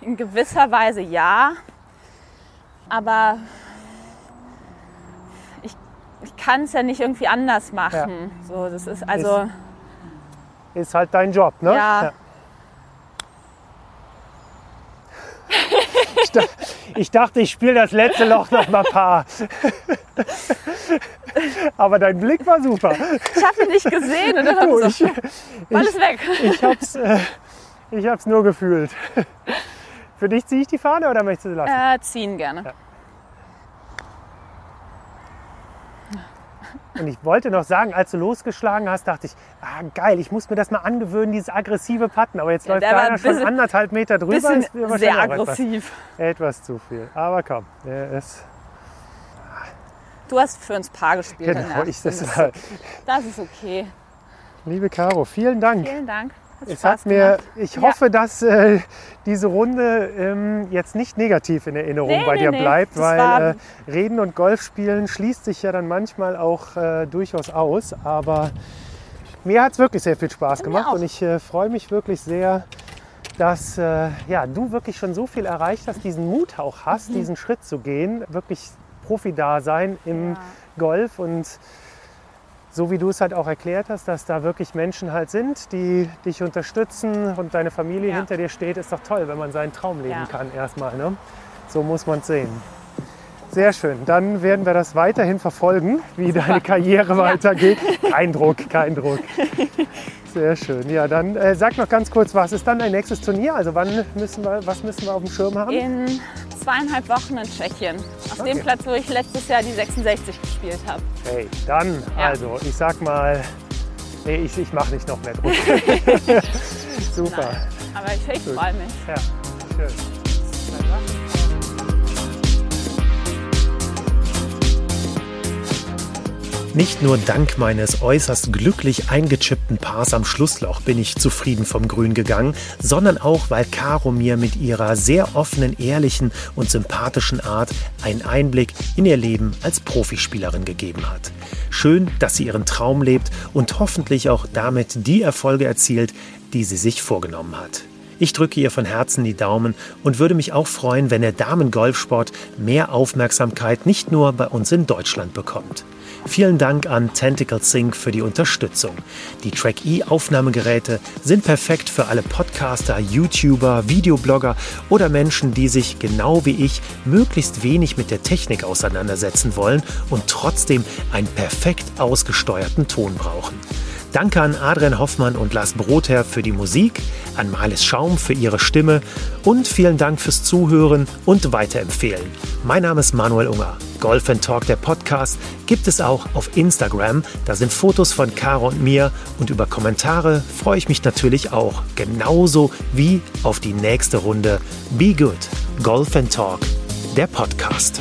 In gewisser Weise ja. Aber ich, kann es ja nicht irgendwie anders machen. So, das ist also. Ist halt dein Job, ne? Ja. Ich, dach- ich dachte, ich spiele das letzte Loch noch mal paar. Aber dein Blick war super. Ich habe ihn nicht gesehen und dann habe ich, so, Ball ist weg. ich hab's, äh, ich hab's nur gefühlt. Für dich ziehe ich die Fahne oder möchtest du sie lassen? Äh, ziehen gerne. Und ich wollte noch sagen, als du losgeschlagen hast, dachte ich, ah geil, ich muss mir das mal angewöhnen, dieses aggressive Patten. Aber jetzt Ja, läuft der war deiner ein schon bisschen- anderthalb Meter drüber. Bisschen ist sehr aggressiv. Etwas, etwas zu viel. Aber komm, der ist. Du hast für uns Paar gespielt. Genau, ich, ersten. das war, das ist okay. liebe Caro, vielen Dank. Vielen Dank. Hat Es Spaß hat mir, gemacht. ich Ja. hoffe, dass äh, diese Runde ähm, jetzt nicht negativ in Erinnerung Nee, bei nee, dir nee. bleibt, Das weil äh, Reden und Golf spielen schließt sich ja dann manchmal auch äh, durchaus aus. Aber mir hat es wirklich sehr viel Spaß Mir gemacht und ich äh, freue mich wirklich sehr, dass äh, ja, du wirklich schon so viel erreicht hast, diesen Mut auch hast, Mhm. diesen Schritt zu gehen, wirklich Profi-Dasein im Ja. Golf und so wie du es halt auch erklärt hast, dass da wirklich Menschen halt sind, die dich unterstützen und deine Familie Ja. hinter dir steht, ist doch toll, wenn man seinen Traum leben Ja. kann erstmal. Ne? So muss man es sehen. Sehr schön. Dann werden wir das weiterhin verfolgen, wie deine Karriere weitergeht. Kein Druck, kein Druck. *laughs* Sehr schön. Ja, dann äh, sag noch ganz kurz, was ist dann dein nächstes Turnier? Also wann müssen wir, was müssen wir auf dem Schirm haben? In zweieinhalb Wochen in Tschechien. Auf Okay. dem Platz, wo ich letztes Jahr die 66 gespielt habe. Hey, dann, Ja. also ich sag mal, nee, ich, ich mache nicht noch mehr Druck. *laughs* Super. Nein. Aber ich, ich freue mich. Ja, schön. Nicht nur dank meines äußerst glücklich eingechippten Paars am Schlussloch bin ich zufrieden vom Grün gegangen, sondern auch, weil Caro mir mit ihrer sehr offenen, ehrlichen und sympathischen Art einen Einblick in ihr Leben als Profispielerin gegeben hat. Schön, dass sie ihren Traum lebt und hoffentlich auch damit die Erfolge erzielt, die sie sich vorgenommen hat. Ich drücke ihr von Herzen die Daumen und würde mich auch freuen, wenn der Damengolfsport mehr Aufmerksamkeit nicht nur bei uns in Deutschland bekommt. Vielen Dank an Tentacle Sync für die Unterstützung. Die Track E Aufnahmegeräte sind perfekt für alle Podcaster, YouTuber, Videoblogger oder Menschen, die sich genau wie ich möglichst wenig mit der Technik auseinandersetzen wollen und trotzdem einen perfekt ausgesteuerten Ton brauchen. Danke an Adrian Hoffmann und Lars Brotherr für die Musik, an Marlis Schaum für ihre Stimme und vielen Dank fürs Zuhören und Weiterempfehlen. Mein Name ist Manuel Unger. Golf Talk, der Podcast, gibt es auch auf Instagram. Da sind Fotos von Caro und mir und über Kommentare freue ich mich natürlich auch. Genauso wie auf die nächste Runde Be Good, Golf Talk, der Podcast.